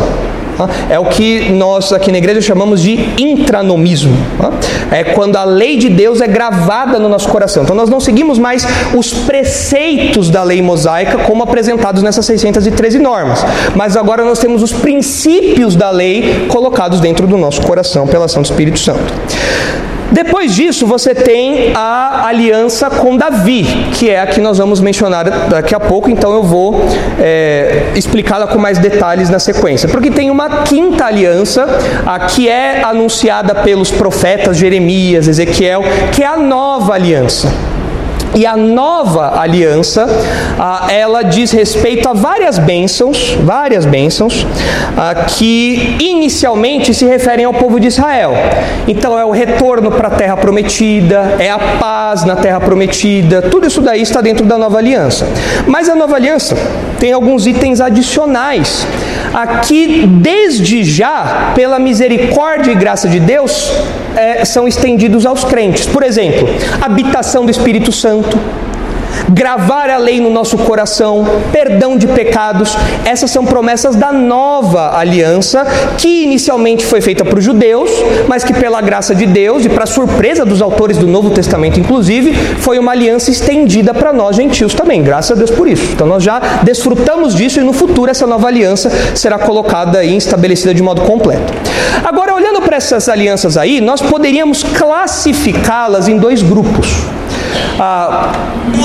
É o que nós aqui na igreja chamamos de intranomismo. É quando a lei de Deus é gravada no nosso coração. Então nós não seguimos mais os preceitos da lei mosaica como apresentados nessas 613 normas, mas agora nós temos os princípios da lei colocados dentro do nosso coração pela ação do Espírito Santo. Depois disso, você tem a aliança com Davi, que é a que nós vamos mencionar daqui a pouco, então eu vou é, explicá-la com mais detalhes na sequência. Porque tem uma quinta aliança, a que é anunciada pelos profetas Jeremias, Ezequiel, que é a nova aliança. E a nova aliança, ela diz respeito a várias bênçãos, várias bênçãos, que inicialmente se referem ao povo de Israel. Então é o retorno para a terra prometida, é a paz na terra prometida, tudo isso daí está dentro da nova aliança. Mas a nova aliança tem alguns itens adicionais, aqui desde já, pela misericórdia e graça de Deus, é, são estendidos aos crentes. Por exemplo, habitação do Espírito Santo, gravar a lei no nosso coração, perdão de pecados. Essas são promessas da nova aliança, que inicialmente foi feita para os judeus, mas que pela graça de Deus e para surpresa dos autores do Novo Testamento, inclusive, foi uma aliança estendida para nós gentios também. Graças a Deus por isso. Então nós já desfrutamos disso e no futuro essa nova aliança será colocada e estabelecida de modo completo. Agora, olhando para essas alianças aí, nós poderíamos classificá-las em dois grupos ah,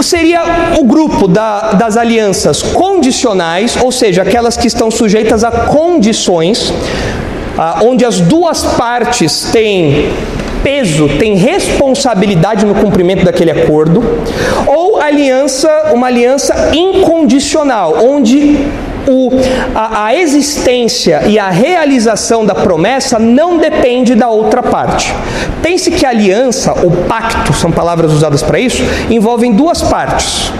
seria o grupo da, das alianças condicionais, ou seja, aquelas que estão sujeitas a condições, ah, onde as duas partes têm peso, têm responsabilidade no cumprimento daquele acordo, ou aliança, uma aliança incondicional, onde o, a, a existência e a realização da promessa não depende da outra parte. Pense que aliança, ou pacto, são palavras usadas para isso, envolvem duas partes.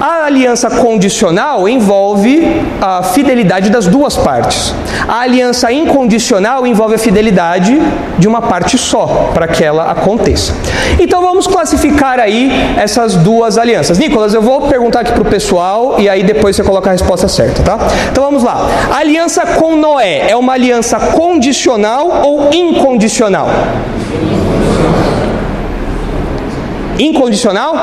A aliança condicional envolve a fidelidade das duas partes. A aliança incondicional envolve a fidelidade de uma parte só, para que ela aconteça. Então vamos classificar aí essas duas alianças. Nicolas, eu vou perguntar aqui para o pessoal e aí depois você coloca a resposta certa, tá? Então vamos lá. A aliança com Noé é uma aliança condicional ou incondicional? Incondicional?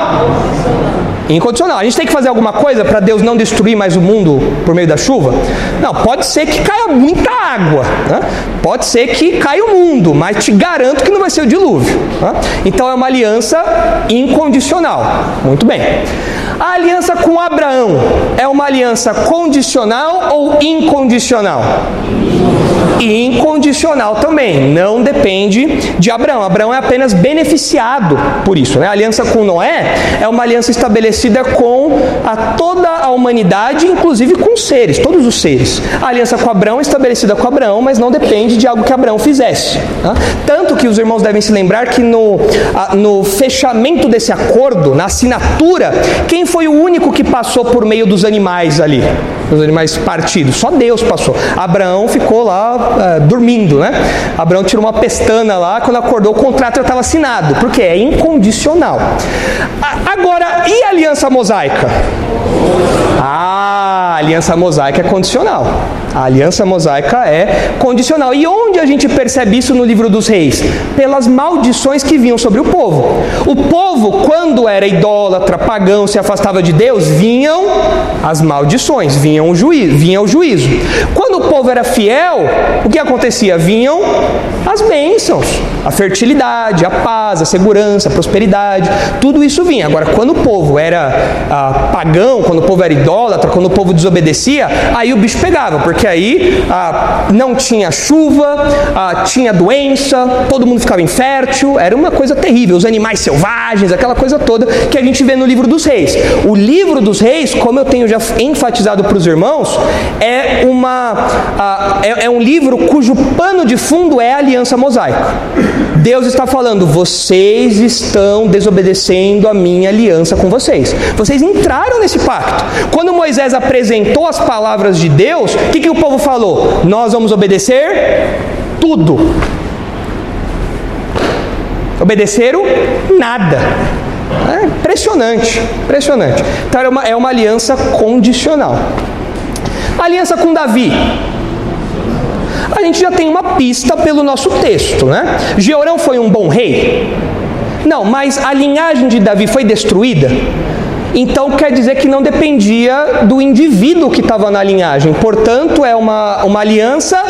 Incondicional. A gente tem que fazer alguma coisa para Deus não destruir mais o mundo por meio da chuva? Não, pode ser que caia muita água, né? pode ser que caia o mundo, mas te garanto que não vai ser o dilúvio. Né? Então é uma aliança incondicional. Muito bem. A aliança com Abraão é uma aliança condicional ou incondicional? E incondicional também, não depende de Abraão. Abraão é apenas beneficiado por isso. Né? A aliança com Noé é uma aliança estabelecida com a toda a humanidade, inclusive com os seres, todos os seres. A aliança com Abraão é estabelecida com Abraão, mas não depende de algo que Abraão fizesse. Tá? Tanto que os irmãos devem se lembrar que no, no fechamento desse acordo, na assinatura, quem foi o único que passou por meio dos animais ali? Os animais partidos? Só Deus passou. Abraão ficou lá uh, dormindo, né? Abraão tirou uma pestana lá, quando acordou o contrato já estava assinado, porque é incondicional. A, agora, e a aliança mosaica? Ah, aliança mosaica é condicional. A aliança mosaica é condicional. E onde a gente percebe isso no livro dos reis? Pelas maldições que vinham sobre o povo. O povo, quando era idólatra, pagão, se afastava de Deus, vinham as maldições, vinham o juízo, vinha o juízo. Quando povo era fiel, o que acontecia? Vinham as bênçãos, a fertilidade, a paz, a segurança, a prosperidade, tudo isso vinha. Agora, quando o povo era ah, pagão, quando o povo era idólatra, quando o povo desobedecia, aí o bicho pegava, porque aí ah, não tinha chuva, ah, tinha doença, todo mundo ficava infértil, era uma coisa terrível. Os animais selvagens, aquela coisa toda que a gente vê no livro dos reis. O livro dos reis, como eu tenho já enfatizado para os irmãos, é, uma, é, é um livro cujo pano de fundo é a aliança mosaica. Deus está falando, vocês estão desobedecendo a minha aliança com vocês. Vocês entraram nesse pacto. Quando Moisés apresentou as palavras de Deus, o que, que o povo falou? Nós vamos obedecer tudo. Obedeceram nada. É impressionante, impressionante. Então é uma, é uma aliança condicional. aliança com Davi. A gente já tem uma pista pelo nosso texto, né? Georão foi um bom rei? Não, mas a linhagem de Davi foi destruída? Então quer dizer que não dependia do indivíduo que estava na linhagem. Portanto, é uma, uma aliança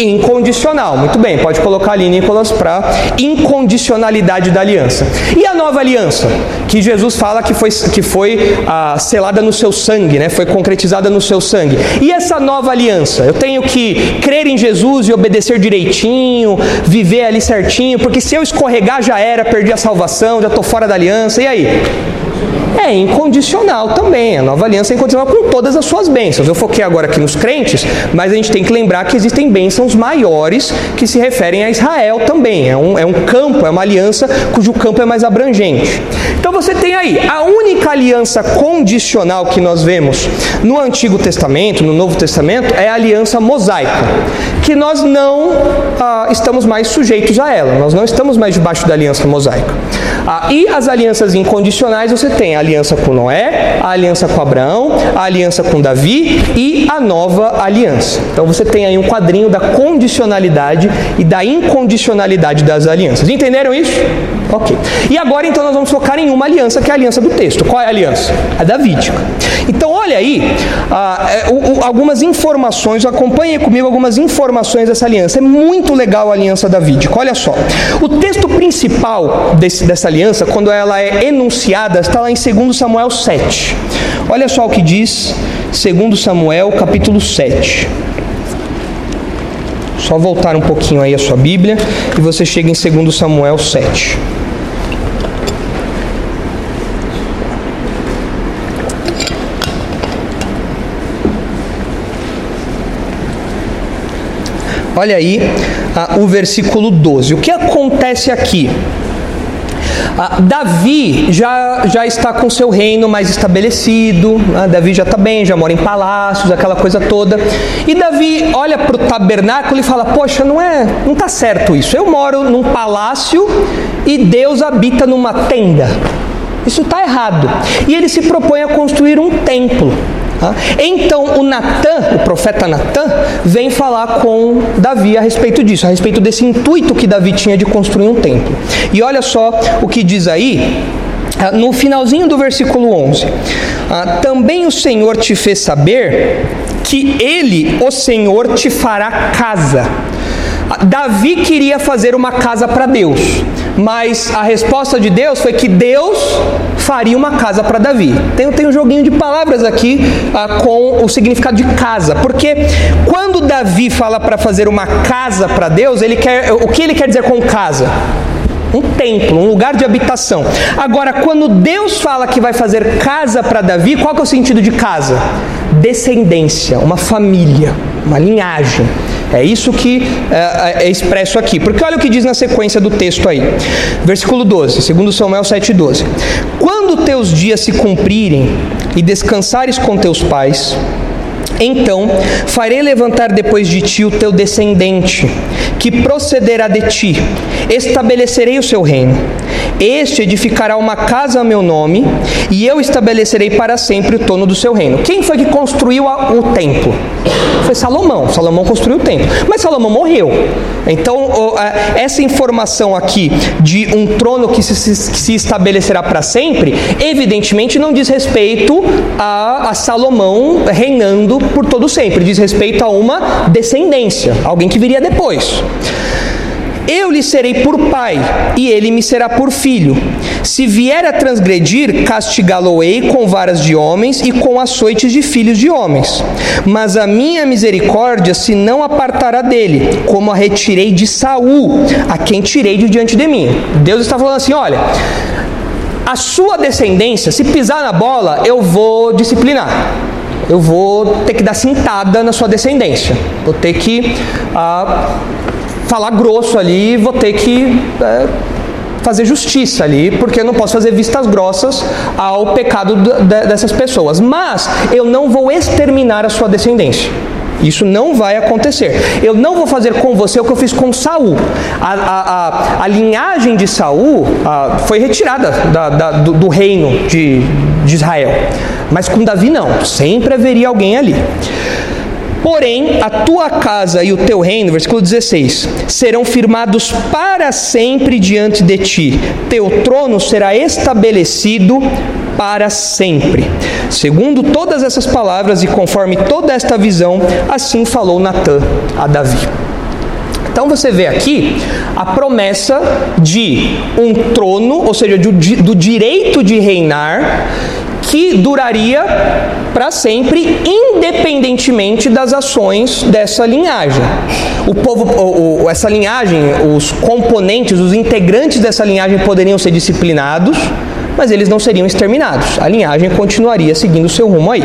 incondicional. Muito bem, pode colocar ali, Nicolas, para incondicionalidade da aliança. E a nova aliança, que Jesus fala que foi, que foi ah, selada no seu sangue, né? foi concretizada no seu sangue. E essa nova aliança? Eu tenho que crer em Jesus e obedecer direitinho, viver ali certinho, porque se eu escorregar já era, perdi a salvação, já estou fora da aliança. E aí? É incondicional também. A nova aliança é incondicional com todas as suas bênçãos. Eu foquei agora aqui nos crentes, mas a gente tem que lembrar que existem bênçãos maiores que se referem a Israel também. É um, é um campo, é uma aliança cujo campo é mais abrangente. Então você tem aí a única aliança condicional que nós vemos no Antigo Testamento, no Novo Testamento, é a aliança mosaica, que nós não ah, estamos mais sujeitos a ela, nós não estamos mais debaixo da aliança mosaica. Ah, e as alianças incondicionais você tem a aliança com Noé, a aliança com Abraão, a aliança com Davi e a nova aliança. Então você tem aí um quadrinho da condicionalidade e da incondicionalidade das alianças. Entenderam isso? Ok. E agora então nós vamos focar em uma aliança, que é a aliança do texto. Qual é a aliança? A davídica. Então olha aí ah, é, algumas informações, acompanhe comigo algumas informações dessa aliança. É muito legal a aliança davídica. Olha só. O texto principal desse, dessa aliança, quando ela é enunciada, está lá em 2 Samuel 7. Olha só o que diz 2 Samuel capítulo 7. Só voltar um pouquinho aí a sua Bíblia e você chega em 2 Samuel 7. Olha aí ah, o versículo 12. O que acontece aqui? Ah, Davi já, já está com seu reino mais estabelecido, né? Davi já está bem, já mora em palácios, aquela coisa toda. E Davi olha para o tabernáculo e fala: Poxa, não é, não está certo isso. Eu moro num palácio e Deus habita numa tenda. Isso está errado. E ele se propõe a construir um templo. Então o Natan, o profeta Natan, vem falar com Davi a respeito disso, a respeito desse intuito que Davi tinha de construir um templo. E olha só o que diz aí, no finalzinho do versículo 11: ah, Também o Senhor te fez saber que ele, o Senhor, te fará casa. Davi queria fazer uma casa para Deus, mas a resposta de Deus foi que Deus faria uma casa para Davi. Tem, tem um joguinho de palavras aqui ah, com o significado de casa, porque quando Davi fala para fazer uma casa para Deus, ele quer o que ele quer dizer com casa? um templo, um lugar de habitação. Agora, quando Deus fala que vai fazer casa para Davi, qual que é o sentido de casa? Descendência, uma família, uma linhagem. É isso que é, é, expresso aqui. Porque olha o que diz na sequência do texto aí. Versículo 12, segundo Samuel 7,12. Quando teus dias se cumprirem e descansares com teus pais, então farei levantar depois de ti o teu descendente, que procederá de ti. Estabelecerei o seu reino. Este edificará uma casa a meu nome, e eu estabelecerei para sempre o trono do seu reino. Quem foi que construiu o templo? Foi Salomão. Salomão construiu o templo. Mas Salomão morreu. Então, essa informação aqui de um trono que se, estabelecerá para sempre, evidentemente não diz respeito a Salomão reinando por todo sempre. Diz respeito a uma descendência, alguém que viria depois. Eu lhe serei por pai, e ele me será por filho. Se vier a transgredir, castigá-lo-ei com varas de homens e com açoites de filhos de homens. Mas a minha misericórdia se não apartará dele, como a retirei de Saul, a quem tirei de diante de mim. Deus está falando assim: olha, a sua descendência, se pisar na bola, eu vou disciplinar. Eu vou ter que dar cintada na sua descendência. Vou ter que. Ah, falar grosso ali, vou ter que é, fazer justiça ali, porque eu não posso fazer vistas grossas ao pecado dessas pessoas. Mas eu não vou exterminar a sua descendência. Isso não vai acontecer. Eu não vou fazer com você o que eu fiz com Saul. A, a, a, a linhagem de Saul a, foi retirada da, da, do, do, reino de, de Israel. Mas com Davi não. Sempre haveria alguém ali. Porém, a tua casa e o teu reino, versículo 16, serão firmados para sempre diante de ti. Teu trono será estabelecido para sempre. Segundo todas essas palavras e conforme toda esta visão, assim falou Natã a Davi. Então você vê aqui a promessa de um trono, ou seja, do, direito de reinar que duraria para sempre, independentemente das ações dessa linhagem. O povo, o, o, essa linhagem, os componentes, os integrantes dessa linhagem poderiam ser disciplinados, mas eles não seriam exterminados. A linhagem continuaria seguindo seu rumo aí.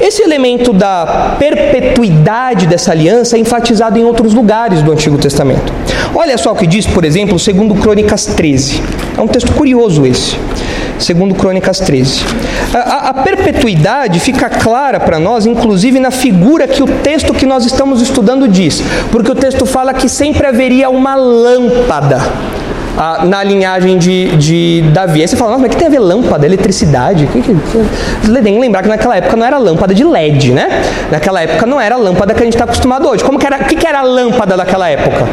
Esse elemento da perpetuidade dessa aliança é enfatizado em outros lugares do Antigo Testamento. Olha só o que diz, por exemplo, segundo Crônicas 13. É um texto curioso esse segundo Crônicas 13. A, a perpetuidade fica clara para nós, inclusive na figura que o texto que nós estamos estudando diz, porque o texto fala que sempre haveria uma lâmpada ah, na linhagem de, de Davi. Aí você fala, nossa, mas que tem a ver lâmpada, eletricidade? Que, que, que... Tem que lembrar que naquela época não era lâmpada de LED, né? Naquela época não era a lâmpada que a gente está acostumado hoje. Como que era, o que, que era a lâmpada daquela época?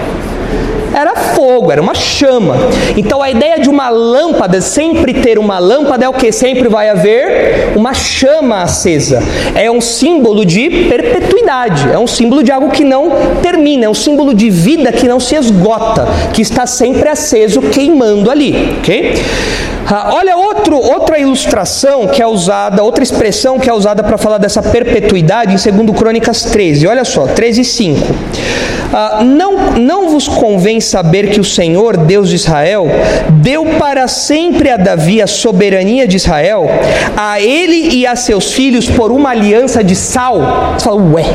Era fogo, era uma chama. Então a ideia de uma lâmpada, sempre ter uma lâmpada, é o que? Sempre vai haver uma chama acesa. É um símbolo de perpetuidade, é um símbolo de algo que não termina, é um símbolo de vida que não se esgota, que está sempre aceso, queimando ali, ok? Ah, olha outro, outra ilustração que é usada, outra expressão que é usada para falar dessa perpetuidade em 2 Crônicas 13. Olha só, 13 e 5. Ah, não, não vos convém saber que o Senhor, Deus de Israel, deu para sempre a Davi a soberania de Israel, a ele e a seus filhos por uma aliança de sal? Você fala, ué,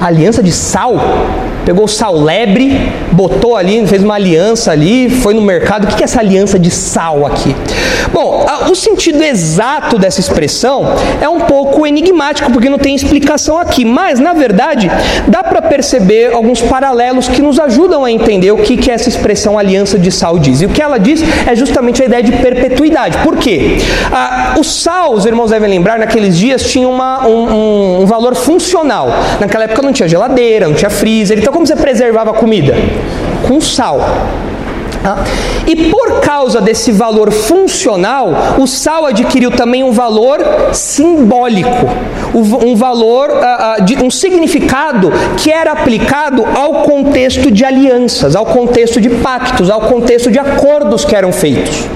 aliança de sal? Pegou o sal lebre, botou ali, fez uma aliança ali, foi no mercado. O que é essa aliança de sal aqui? Bom, o sentido exato dessa expressão é um pouco enigmático, porque não tem explicação aqui, mas na verdade dá para perceber alguns paralelos que nos ajudam a entender o que, que essa expressão aliança de sal diz. E o que ela diz é justamente a ideia de perpetuidade. Por quê? O sal, os irmãos devem lembrar, naqueles dias tinha uma, um, um valor funcional. Naquela época não tinha geladeira, não tinha freezer, então como você preservava a comida? Com sal. Ah, e por causa desse valor funcional, o sal adquiriu também um valor simbólico, um valor, ah, ah, um significado que era aplicado ao contexto de alianças, ao contexto de pactos, ao contexto de acordos que eram feitos.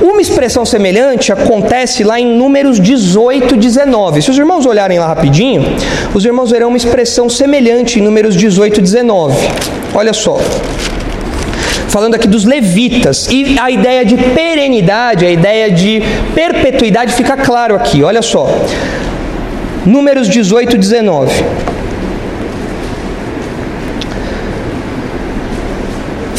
Uma expressão semelhante acontece lá em Números 18, 19. Se os irmãos olharem lá rapidinho, os irmãos verão uma expressão semelhante em Números 18, 19. Olha só falando aqui dos levitas. E a ideia de perenidade, a ideia de perpetuidade fica claro aqui. Olha só. Números 18, 19.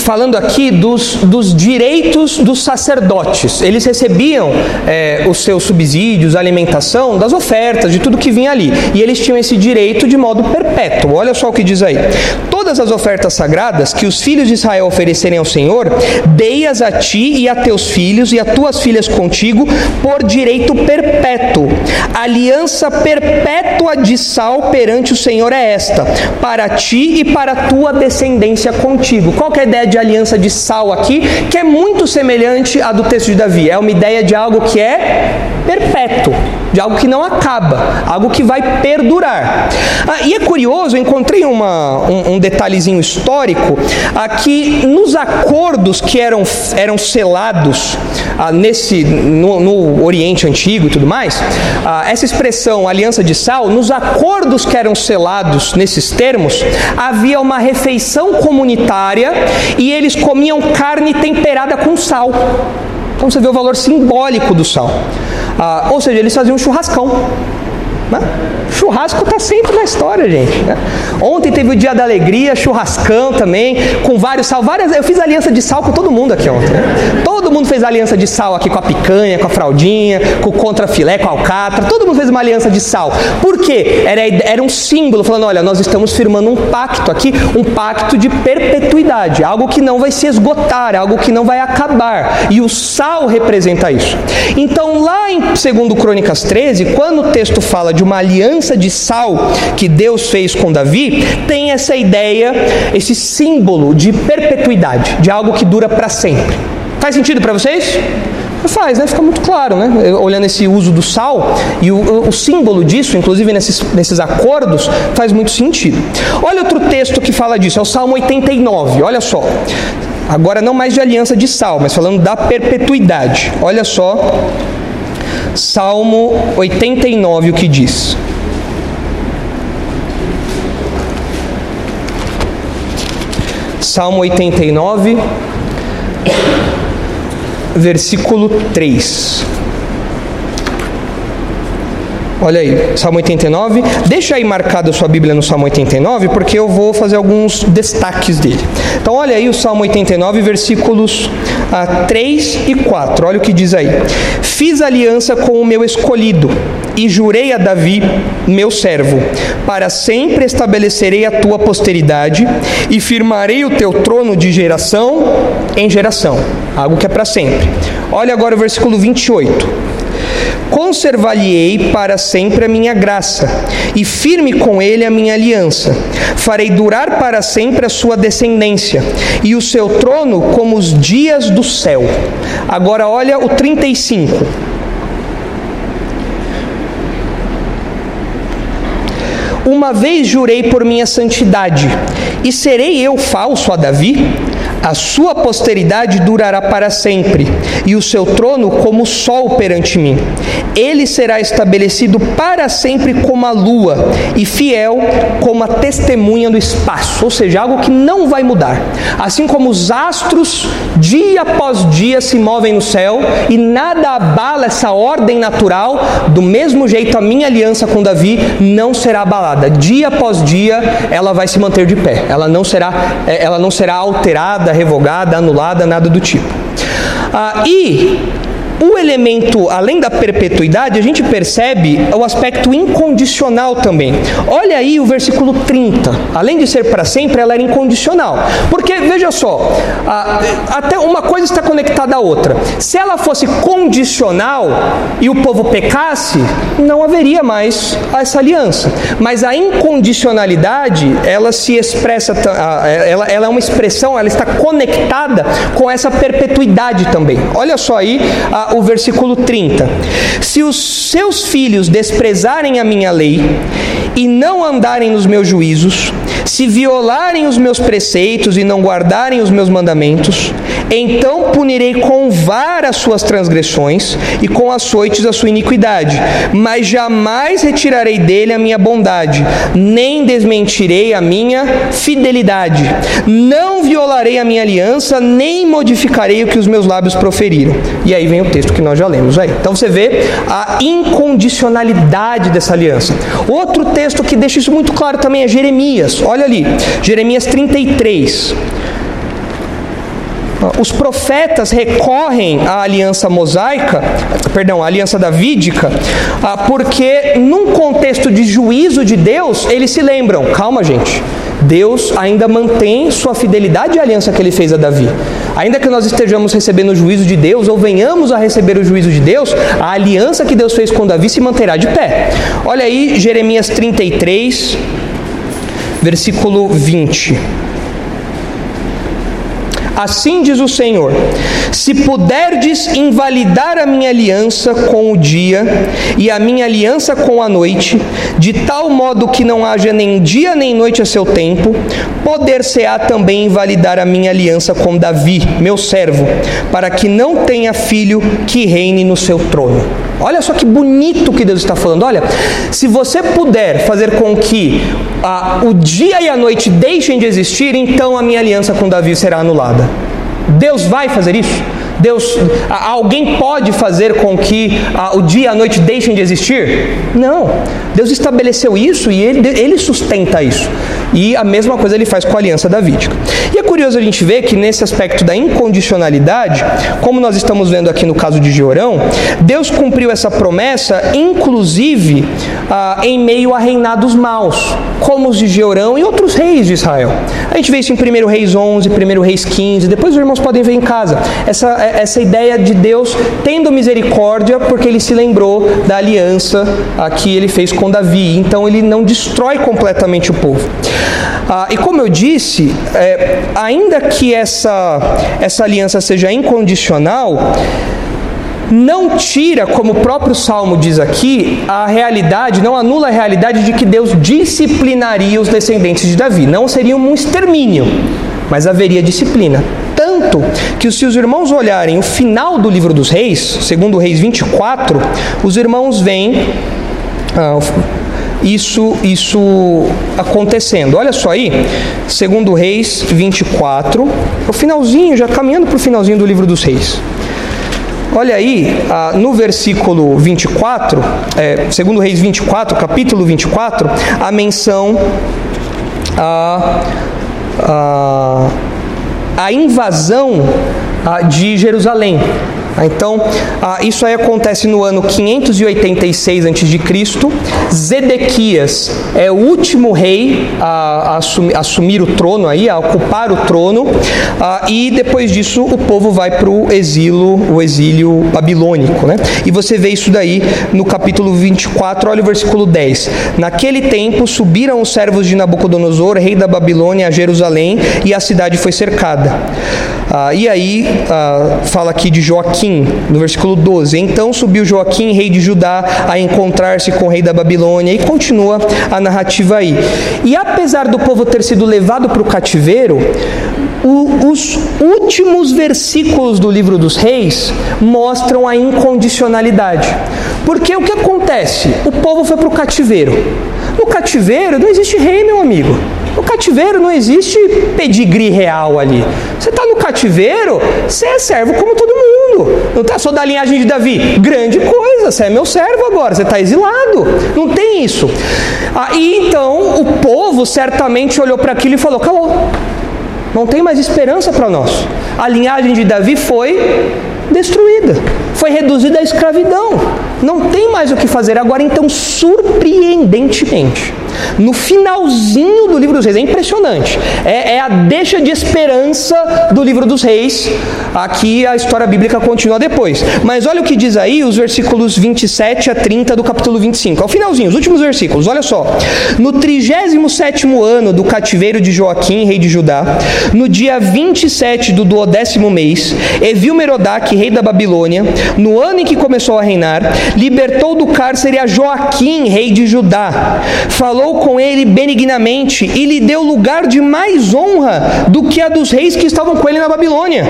Falando aqui dos, dos direitos dos sacerdotes. Eles recebiam é, os seus subsídios, alimentação, das ofertas, de tudo que vinha ali. E eles tinham esse direito de modo perpétuo. Olha só o que diz aí. todas as ofertas sagradas que os filhos de Israel oferecerem ao Senhor, dei-as a ti e a teus filhos e a tuas filhas contigo por direito perpétuo. Aliança perpétua de sal perante o Senhor é esta, para ti e para a tua descendência contigo. Qual é a ideia de aliança de sal aqui? Que é muito semelhante à do texto de Davi. É uma ideia de algo que é perpétuo, de algo que não acaba, algo que vai perdurar. Ah, e é curioso, eu encontrei uma, um, um detalhezinho histórico aqui nos acordos que eram, eram selados ah, nesse no, no, Oriente Antigo e tudo mais, ah, essa expressão aliança de sal, nos acordos que eram selados nesses termos, havia uma refeição comunitária e eles comiam carne temperada com sal. Então você vê o valor simbólico do sal. Ah, ou seja, eles faziam um churrascão. Né? Churrasco está sempre na história, gente. Ontem teve o dia da alegria, churrascão também, com vários sal. Várias, eu fiz aliança de sal com todo mundo aqui ontem. Né? Todo mundo fez aliança de sal aqui com a picanha, com a fraldinha, com o contrafilé, com a alcatra. Todo mundo fez uma aliança de sal. Por quê? Era, era um símbolo, falando: olha, nós estamos firmando um pacto aqui, um pacto de perpetuidade, algo que não vai se esgotar, algo que não vai acabar. E o sal representa isso. Então, lá em 2 Crônicas 13, quando o texto fala de uma aliança de sal que Deus fez com Davi, tem essa ideia, esse símbolo de perpetuidade, de algo que dura para sempre. Faz sentido para vocês? Faz, né? Fica muito claro, né? Olhando esse uso do sal e o, o, símbolo disso, inclusive nesses, nesses acordos, faz muito sentido. Olha outro texto que fala disso, é o Salmo 89, olha só. Agora não mais de aliança de sal, mas falando da perpetuidade. Olha só Salmo 89, o que diz? Salmo 89, versículo 3. Olha aí, Salmo 89. Deixa aí marcado a sua Bíblia no Salmo 89, porque eu vou fazer alguns destaques dele. Então, olha aí o Salmo 89, versículos ah, 3 e 4. Olha o que diz aí: Fiz aliança com o meu escolhido e jurei a Davi, meu servo: Para sempre estabelecerei a tua posteridade e firmarei o teu trono de geração em geração. Algo que é para sempre. Olha agora o versículo 28 conservar-lhe-ei para sempre a minha graça, e firme com ele a minha aliança. Farei durar para sempre a sua descendência, e o seu trono como os dias do céu. Agora olha o 35. Uma vez jurei por minha santidade, e serei eu falso a Davi? A sua posteridade durará para sempre, e o seu trono como o sol perante mim. Ele será estabelecido para sempre como a lua, e fiel como a testemunha do espaço, ou seja, algo que não vai mudar. Assim como os astros, dia após dia, se movem no céu, e nada abala essa ordem natural, do mesmo jeito a minha aliança com Davi não será abalada. Dia após dia, ela vai se manter de pé, ela não será, eh, ela não será alterada revogada, anulada, nada do tipo. Ah, e o elemento, além da perpetuidade, a gente percebe o aspecto incondicional também. Olha aí o versículo 30. Além de ser para sempre, ela era incondicional. Porque, veja só, até uma coisa está conectada à outra. Se ela fosse condicional e o povo pecasse, não haveria mais essa aliança. Mas a incondicionalidade, ela se expressa, ela, ela é uma expressão, ela está conectada com essa perpetuidade também. Olha só aí o versículo 30. Se os seus filhos desprezarem a minha lei e não andarem nos meus juízos, se violarem os meus preceitos e não guardarem os meus mandamentos, então punirei com vara as suas transgressões e com açoites a sua iniquidade, mas jamais retirarei dele a minha bondade, nem desmentirei a minha fidelidade. Não violarei a minha aliança, nem modificarei o que os meus lábios proferiram. E aí vem o texto que nós já lemos aí. Então você vê a incondicionalidade dessa aliança. Outro texto que deixa isso muito claro também é Jeremias. Olha ali, Jeremias 33 os profetas recorrem à aliança mosaica, perdão, à aliança davídica, ah, porque num contexto de juízo de Deus, eles se lembram, calma gente, Deus ainda mantém sua fidelidade à aliança que ele fez a Davi. Ainda que nós estejamos recebendo o juízo de Deus ou venhamos a receber o juízo de Deus, a aliança que Deus fez com Davi se manterá de pé. Olha aí Jeremias 33, versículo 20. Assim diz o Senhor: Se puderdes invalidar a minha aliança com o dia e a minha aliança com a noite, de tal modo que não haja nem dia nem noite a seu tempo, poder-se-á também invalidar a minha aliança com Davi, meu servo, para que não tenha filho que reine no seu trono. Olha só que bonito que Deus está falando. Olha, se você puder fazer com que ah, o dia e a noite deixem de existir, então a minha aliança com Davi será anulada. Deus vai fazer isso? Deus, alguém pode fazer com que o dia e a noite deixem de existir? Não. Deus estabeleceu isso e ele, ele sustenta isso. E a mesma coisa ele faz com a aliança davídica. E é curioso a gente ver que nesse aspecto da incondicionalidade, como nós estamos vendo aqui no caso de Georão, Deus cumpriu essa promessa, inclusive em meio a reinados maus, como os de Georão e outros reis de Israel. A gente vê isso em 1 Reis 11, 1 Reis 15, depois os irmãos podem ver em casa. Essa, essa ideia de Deus tendo misericórdia porque ele se lembrou da aliança que ele fez com Davi. Então ele não destrói completamente o povo. Ah, e como eu disse, é, ainda que essa, essa aliança seja incondicional, não tira, como o próprio Salmo diz aqui, a realidade, não anula a realidade de que Deus disciplinaria os descendentes de Davi. Não seria um extermínio, mas haveria disciplina. Tanto que se os irmãos olharem o final do livro dos reis, segundo Reis 24, os irmãos veem. Ah, isso, isso acontecendo. Olha só aí, segundo Reis 24, o finalzinho, já caminhando para o finalzinho do livro dos Reis. Olha aí, ah, no versículo 24, é, segundo Reis 24, capítulo 24, a menção a, a, a invasão a, de Jerusalém. Então, ah, isso aí acontece no ano 586 a.C. Zedequias é o último rei a, assumir, assumir o trono aí, a ocupar o trono, ah, e depois disso o povo vai para o exílio, o exílio babilônico, né? E você vê isso daí no capítulo 24, olha o versículo 10. Naquele tempo subiram os servos de Nabucodonosor, rei da Babilônia, a Jerusalém, e a cidade foi cercada. Ah, e aí ah, fala aqui de Joaquim, no versículo 12. Então subiu Joaquim, rei de Judá, a encontrar-se com o rei da Babilônia, e continua a narrativa aí. E apesar do povo ter sido levado para o cativeiro, o, os últimos versículos do livro dos reis mostram a incondicionalidade. Porque o que acontece? O povo foi para o cativeiro. No cativeiro não existe rei, meu amigo. No cativeiro não existe pedigree real ali. Você está no cativeiro, você é servo como todo mundo. Não está só da linhagem de Davi. Grande coisa, você é meu servo agora, você está exilado. Não tem isso. Aí ah, então o povo certamente olhou para aquilo e falou: calou. Não tem mais esperança para nós. A linhagem de Davi foi destruída, foi reduzida à escravidão. Não tem mais o que fazer agora, então, surpreendentemente no finalzinho do livro dos reis. É impressionante. É, é, a deixa de esperança do livro dos reis. Aqui a história bíblica continua depois. Mas olha o que diz aí os versículos 27 a 30 do capítulo 25. Ao finalzinho, os últimos versículos. Olha só. No 37 ano do cativeiro de Joaquim, rei de Judá, no dia 27 do duodécimo mês, Evil Merodach, rei da Babilônia, no ano em que começou a reinar, libertou do cárcere a Joaquim, rei de Judá. Falou com ele benignamente e lhe deu lugar de mais honra do que a dos reis que estavam com ele na Babilônia.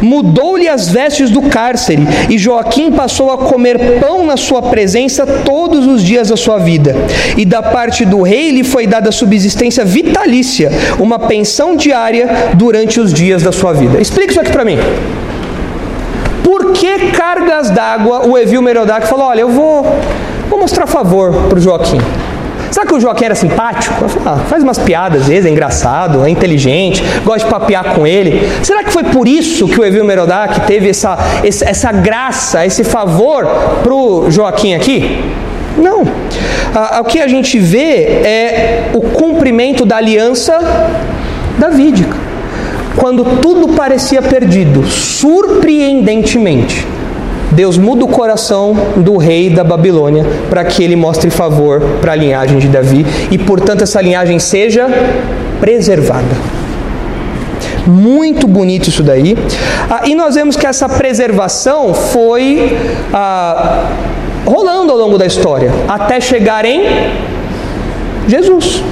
Mudou-lhe as vestes do cárcere e Joaquim passou a comer pão na sua presença todos os dias da sua vida. E da parte do rei lhe foi dada subsistência vitalícia, uma pensão diária durante os dias da sua vida. Explica isso aqui para mim. Cargas d'água o Evil Merodach falou: Olha, eu vou, vou mostrar favor para o Joaquim. Será que o Joaquim era simpático? Ah, faz umas piadas às vezes, é engraçado, é inteligente, gosta de papear com ele. Será que foi por isso que o Evil Merodach teve essa, essa graça, esse favor para o Joaquim aqui? Não. o que a gente vê é o cumprimento da aliança davídica. Quando tudo parecia perdido, surpreendentemente, Deus muda o coração do rei da Babilônia para que ele mostre favor para a linhagem de Davi e, portanto, essa linhagem seja preservada. Muito bonito isso daí. Ah, e nós vemos que essa preservação foi ah, rolando ao longo da história, até chegar em Jesus.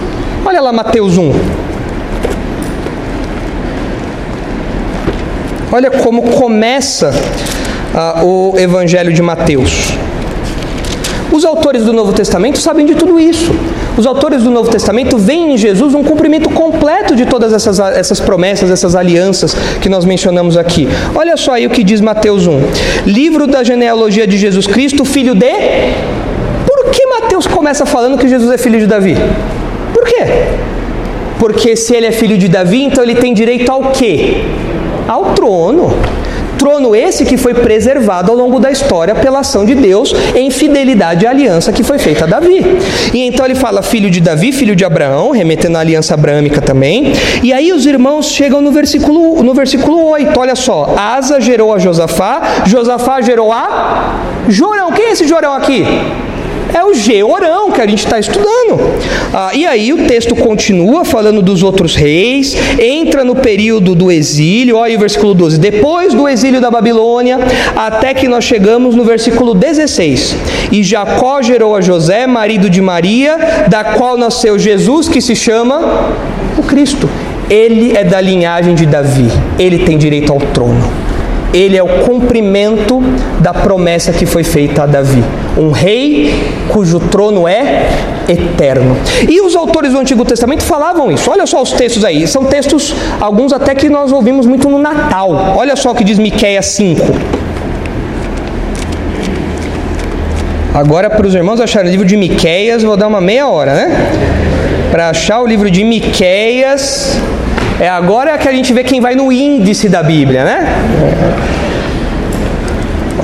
Olha lá Mateus 1. Olha como começa ah, o Evangelho de Mateus. Os autores do Novo Testamento sabem de tudo isso. Os autores do Novo Testamento veem em Jesus um cumprimento completo de todas essas, essas promessas, essas alianças que nós mencionamos aqui. Olha só aí o que diz Mateus 1. Livro da genealogia de Jesus Cristo, filho de. Por que Mateus começa falando que Jesus é filho de Davi? Por quê? Porque se ele é filho de Davi, então ele tem direito ao quê? Ao trono. Trono esse que foi preservado ao longo da história pela ação de Deus em fidelidade à aliança que foi feita a Davi. E então ele fala filho de Davi, filho de Abraão, remetendo à aliança abrâmica também. E aí os irmãos chegam no versículo, no versículo 8, olha só. Asa gerou a Josafá, Josafá gerou a Jorão. Quem é esse Jorão aqui? É o Georão que a gente está estudando. Ah, e aí o texto continua falando dos outros reis, entra no período do exílio, olha o versículo 12. Depois do exílio da Babilônia, até que nós chegamos no versículo 16. E Jacó gerou a José, marido de Maria, da qual nasceu Jesus, que se chama o Cristo. Ele é da linhagem de Davi, ele tem direito ao trono ele é o cumprimento da promessa que foi feita a Davi. Um rei cujo trono é eterno. E os autores do Antigo Testamento falavam isso. Olha só os textos aí. São textos, alguns até que nós ouvimos muito no Natal. Olha só o que diz Miqueias 5. Agora, para os irmãos acharem o livro de Miqueias, vou dar uma meia hora, né? Para achar o livro de Miqueias, é agora que a gente vê quem vai no índice da Bíblia, né?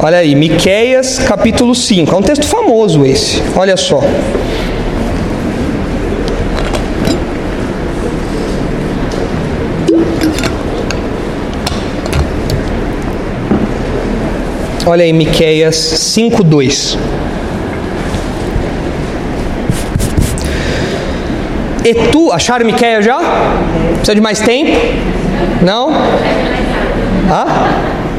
Olha aí, Miqueias capítulo 5. É um texto famoso esse. Olha só. Olha aí, Miqueias 5:2. E tu, acharam Miquéia já? Precisa de mais tempo? Não? Hã?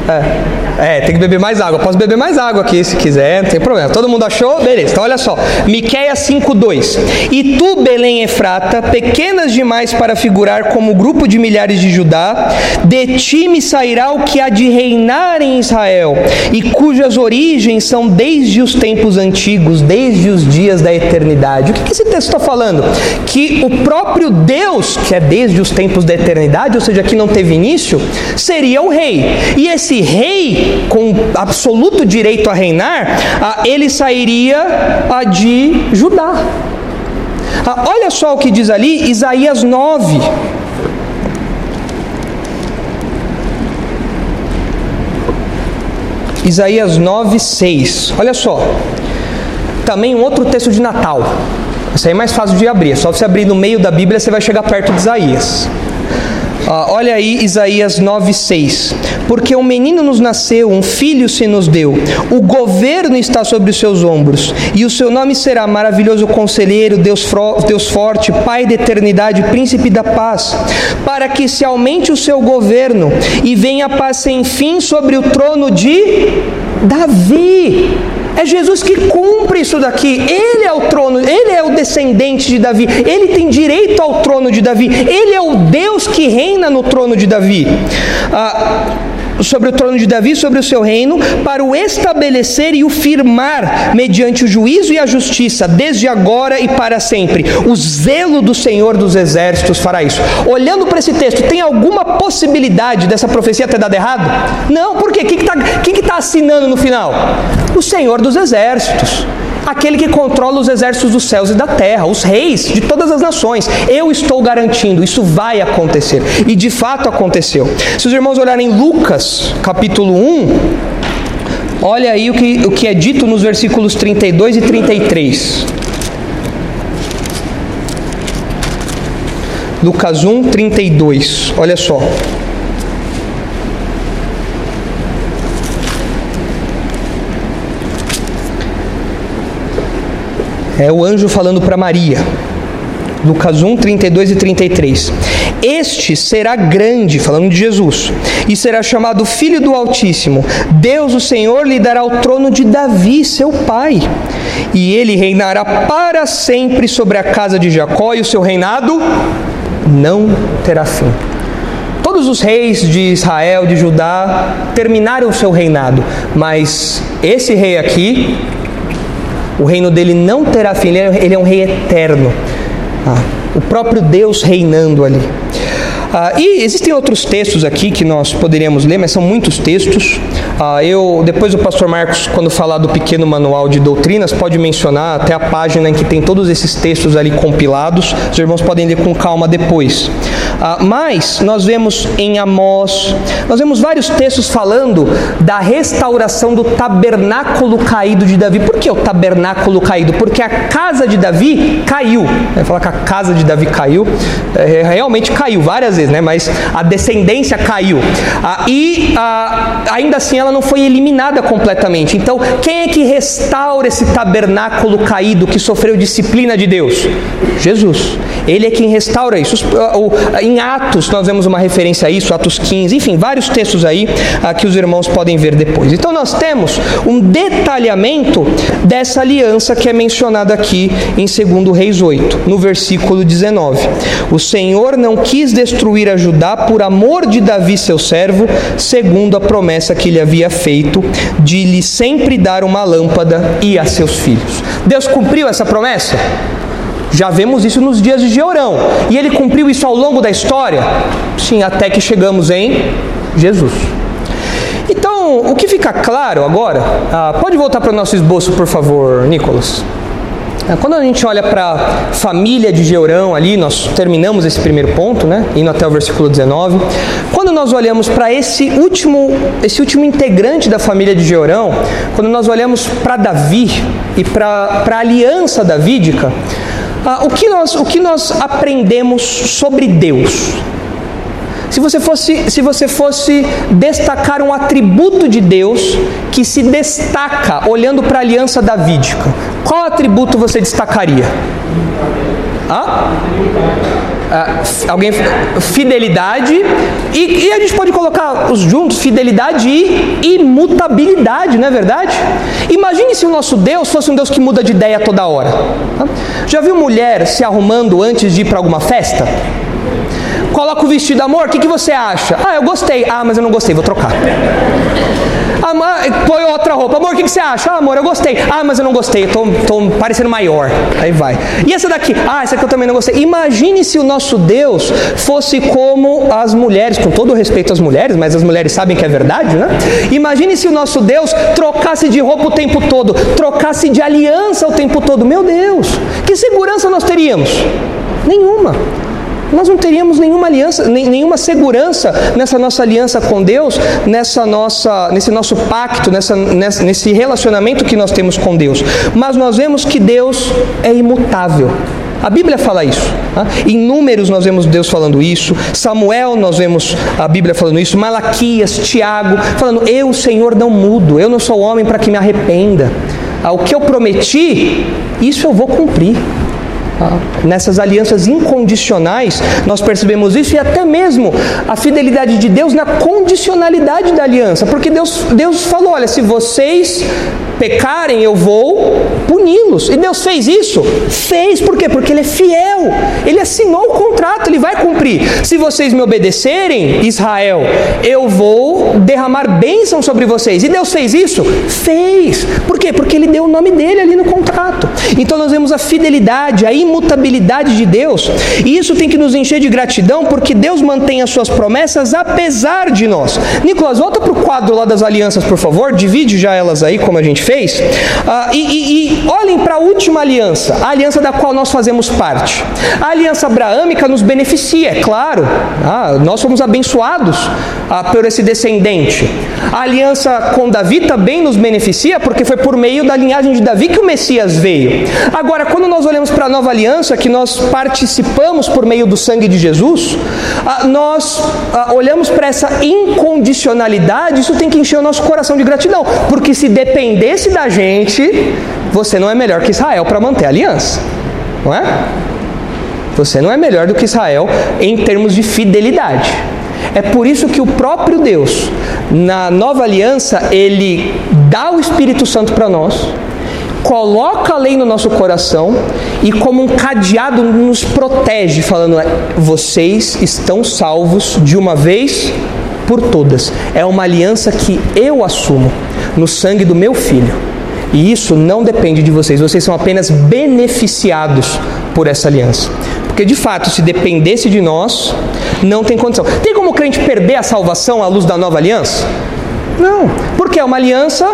É. É, tem que beber mais água. Posso beber mais água aqui se quiser, não tem problema. Todo mundo achou? Beleza. Então olha só. Miqueias 5:2. E tu, Belém Efrata, pequenas demais para figurar como grupo de milhares de Judá, de ti me sairá o que há de reinar em Israel, e cujas origens são desde os tempos antigos, desde os dias da eternidade. O que, que esse texto está falando? Que o próprio Deus, que é desde os tempos da eternidade, ou seja, que não teve início, seria o rei. E esse rei com absoluto direito a reinar, ele sairia de Judá. Olha só o que diz ali Isaías 9. Isaías 9, 6. Olha só. Também um outro texto de Natal. Isso aí é mais fácil de abrir. É só você abrir no meio da Bíblia, você vai chegar perto de Isaías. Ah, olha aí Isaías 9,6. Porque um menino nos nasceu, um filho se nos deu, o governo está sobre os seus ombros, e o seu nome será maravilhoso conselheiro, Deus, Deus forte, Pai da eternidade, príncipe da paz, para que se aumente o seu governo e venha a paz sem fim sobre o trono de Davi é Jesus que cumpre isso daqui. Ele é o trono, ele é o descendente de Davi. Ele tem direito ao trono de Davi. Ele é o Deus que reina no trono de Davi. Ah, sobre o trono de Davi, sobre o seu reino, para o estabelecer e o firmar mediante o juízo e a justiça, desde agora e para sempre. O zelo do Senhor dos Exércitos fará isso. Olhando para esse texto, tem alguma possibilidade dessa profecia ter dado errado? Não, por quê? Quem está que que tá assinando no final? O Senhor dos Exércitos aquele que controla os exércitos dos céus e da terra, os reis de todas as nações. Eu estou garantindo, isso vai acontecer. E de fato aconteceu. Se os irmãos olharem Lucas, capítulo 1, olha aí o que, o que é dito nos versículos 32 e 33. Lucas 1, 32, olha só. É o anjo falando para Maria. Lucas 1, 32 e 33. Este será grande, falando de Jesus, e será chamado Filho do Altíssimo. Deus, o Senhor, lhe dará o trono de Davi, seu pai, e ele reinará para sempre sobre a casa de Jacó, e o seu reinado não terá fim. Todos os reis de Israel, de Judá, terminaram o seu reinado, mas esse rei aqui, o reino dele não terá fim, ele é um rei eterno. Ah, o próprio Deus reinando ali. Ah, e existem outros textos aqui que nós poderíamos ler, mas são muitos textos. Ah, eu depois o pastor Marcos, quando falar do pequeno manual de doutrinas, pode mencionar até a página em que tem todos esses textos ali compilados. Os irmãos podem ler com calma depois. Ah, mas nós vemos em Amós, nós vemos vários textos falando da restauração do tabernáculo caído de Davi. Por que o tabernáculo caído? Porque a casa de Davi caiu. Vai falar que a casa de Davi caiu, é, realmente caiu várias vezes né? Mas a descendência caiu. Ah, e ah, ainda assim ela não foi eliminada completamente. Então, quem é que restaura esse tabernáculo caído que sofreu disciplina de Deus? Jesus. Ele é quem restaura isso. Ah, em Atos nós vemos uma referência a isso, Atos 15, enfim, vários textos aí ah, que os irmãos podem ver depois. Então nós temos um detalhamento dessa aliança que é mencionada aqui em 2 Reis 8, no versículo 19. O Senhor não quis destruir a Judá por amor de Davi, seu servo, segundo a promessa que lhe havia feito de lhe sempre dar uma lâmpada e a seus filhos. Deus cumpriu essa promessa? Já vemos isso nos dias de Georão. E ele cumpriu isso ao longo da história? Sim, até que chegamos em Jesus. Então, o que fica claro agora, ah, pode voltar para o nosso esboço, por favor, Nicolas. É, quando a gente olha para a família de Georão ali, nós terminamos esse primeiro ponto, né, indo até o versículo 19. Quando nós olhamos para esse último, esse último integrante da família de Georão, quando nós olhamos para Davi e para a aliança davídica, ah, o, que nós, o que nós aprendemos sobre Deus? Se você fosse, se você fosse destacar um atributo de Deus que se destaca olhando para a aliança davídica, qual atributo você destacaria? Hã? Ah, alguém fidelidade e, e, a gente pode colocar os juntos fidelidade e imutabilidade, não é verdade? Imagine se o nosso Deus fosse um Deus que muda de ideia toda hora. Já viu mulher se arrumando antes de ir para alguma festa? Coloca o vestido, amor, o que, que você acha? Ah, eu gostei. Ah, mas eu não gostei, vou trocar. Amor, põe outra roupa. Amor, o que, que você acha? Ah, amor, eu gostei. Ah, mas eu não gostei, tô, tô parecendo maior. Aí vai. E essa daqui? Ah, essa aqui eu também não gostei. Imagine se o nosso Deus fosse como as mulheres, com todo respeito às mulheres, mas as mulheres sabem que é verdade, né? Imagine se o nosso Deus trocasse de roupa o tempo todo, trocasse de aliança o tempo todo. Meu Deus, que segurança nós teríamos? Nenhuma nós não teríamos nenhuma aliança, nenhuma segurança nessa nossa aliança com Deus, nessa nossa, nesse nosso pacto, nessa, nesse relacionamento que nós temos com Deus. Mas nós vemos que Deus é imutável. A Bíblia fala isso. Tá? Em Números nós vemos Deus falando isso. Samuel nós vemos a Bíblia falando isso. Malaquias, Tiago, falando: Eu, Senhor, não mudo. Eu não sou homem para que me arrependa. Ah, o que eu prometi, isso eu vou cumprir. Nessas alianças incondicionais, nós percebemos isso e até mesmo a fidelidade de Deus na condicionalidade da aliança, porque Deus, Deus falou: olha, se vocês pecarem, eu vou puni-los. E Deus fez isso? Fez, por quê? Porque Ele é fiel, Ele assinou o contrato, Ele vai cumprir. Se vocês me obedecerem, Israel, eu vou derramar bênção sobre vocês. E Deus fez isso? Fez. Por quê? Porque Ele deu o nome dele ali no contrato. Então nós vemos a fidelidade, a imutabilidade de Deus. E isso tem que nos encher de gratidão, porque Deus mantém as suas promessas apesar de nós. Nicolas, volta para o quadro lá das alianças, por favor. Divide já elas aí, como a gente fez. Uh, e, e, e olhem para a última aliança, a aliança da qual nós fazemos parte. A aliança abraâmica nos beneficia, é claro. Ah, nós somos abençoados ah, por esse descendente. A aliança com Davi também nos beneficia, porque foi por meio da linhagem de Davi que o Messias veio. Agora, quando nós olhamos para a nova aliança, que nós participamos por meio do sangue de Jesus, ah, nós ah, olhamos para essa incondicionalidade, isso tem que encher o nosso coração de gratidão, porque se dependesse da gente, você não é melhor que Israel para manter a aliança, não é? Você não é melhor do que Israel em termos de fidelidade. É por isso que o próprio Deus, na nova aliança, ele dá o Espírito Santo para nós, coloca a lei no nosso coração e, como um cadeado, nos protege, falando: vocês estão salvos de uma vez por todas. É uma aliança que eu assumo no sangue do meu filho. E isso não depende de vocês, vocês são apenas beneficiados por essa aliança. Porque de fato, se dependesse de nós, não tem condição. Tem como o crente perder a salvação à luz da nova aliança? Não, porque é uma aliança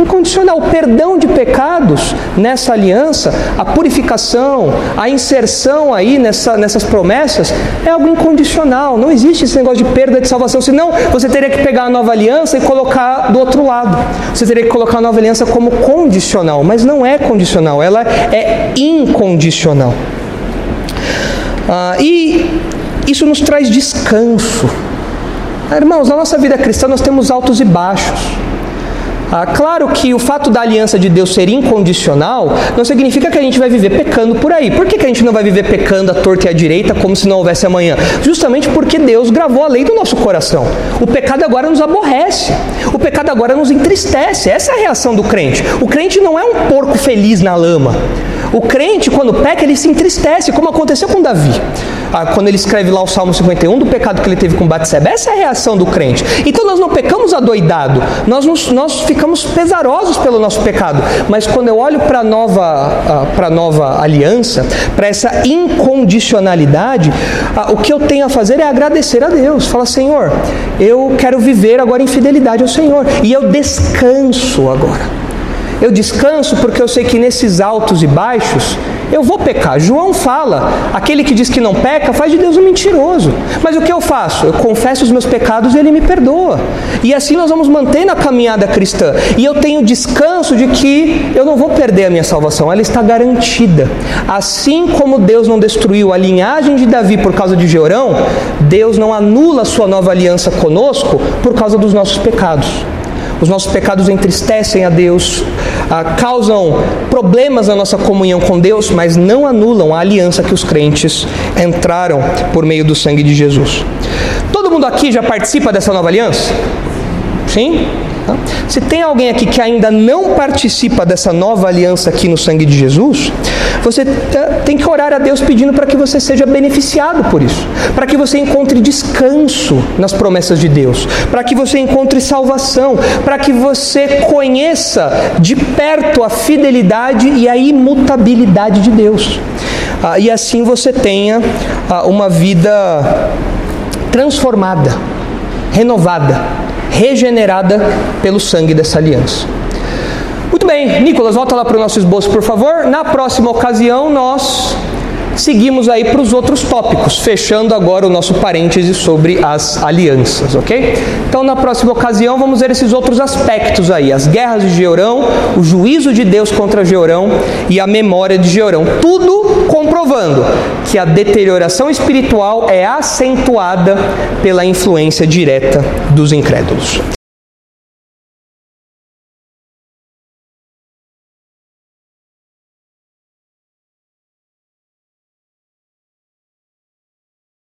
incondicional. O perdão de pecados nessa aliança, a purificação, a inserção aí nessa, nessas promessas é algo incondicional. Não existe esse negócio de perda de salvação. Senão você teria que pegar a nova aliança e colocar do outro lado. Você teria que colocar a nova aliança como condicional, mas não é condicional, ela é incondicional. Ah, e isso nos traz descanso. Irmãos, na nossa vida cristã nós temos altos e baixos. Ah, claro que o fato da aliança de Deus ser incondicional não significa que a gente vai viver pecando por aí. Por que, que a gente não vai viver pecando à torta e à direita como se não houvesse amanhã? Justamente porque Deus gravou a lei do nosso coração. O pecado agora nos aborrece. O pecado agora nos entristece. Essa é a reação do crente. O crente não é um porco feliz na lama. O crente, quando peca, ele se entristece, como aconteceu com Davi. Ah, quando ele escreve lá o Salmo 51 do pecado que ele teve com Batseba. Essa é a reação do crente. Então nós não pecamos adoidado, nós, nos, nós ficamos pesarosos pelo nosso pecado. Mas quando eu olho para a nova, ah, nova aliança, para essa incondicionalidade, ah, o que eu tenho a fazer é agradecer a Deus. Fala, Senhor, eu quero viver agora em fidelidade ao Senhor. E eu descanso agora. Eu descanso porque eu sei que nesses altos e baixos eu vou pecar. João fala: aquele que diz que não peca faz de Deus um mentiroso. Mas o que eu faço? Eu confesso os meus pecados e ele me perdoa. E assim nós vamos manter na caminhada cristã. E eu tenho descanso de que eu não vou perder a minha salvação, ela está garantida. Assim como Deus não destruiu a linhagem de Davi por causa de Jeorão, Deus não anula a sua nova aliança conosco por causa dos nossos pecados. Os nossos pecados entristecem a Deus, ah, causam problemas na nossa comunhão com Deus, mas não anulam a aliança que os crentes entraram por meio do sangue de Jesus. Todo mundo aqui já participa dessa nova aliança? Sim? Tá? Se tem alguém aqui que ainda não participa dessa nova aliança aqui no sangue de Jesus, você tem que orar a Deus pedindo para que você seja beneficiado por isso, para que você encontre descanso nas promessas de Deus, para que você encontre salvação, para que você conheça de perto a fidelidade e a imutabilidade de Deus. Ah, e assim você tenha ah, uma vida transformada, renovada regenerada pelo sangue dessa aliança. Muito bem, Nicolas, volta lá para o nosso esboço, por favor. Na próxima ocasião, nós seguimos aí para os outros tópicos, fechando agora o nosso parêntese sobre as alianças, ok? Então, na próxima ocasião, vamos ver esses outros aspectos aí: as guerras de Georão, o juízo de Deus contra Georão e a memória de Georão. Tudo comprovando que a deterioração espiritual é acentuada pela influência direta dos incrédulos.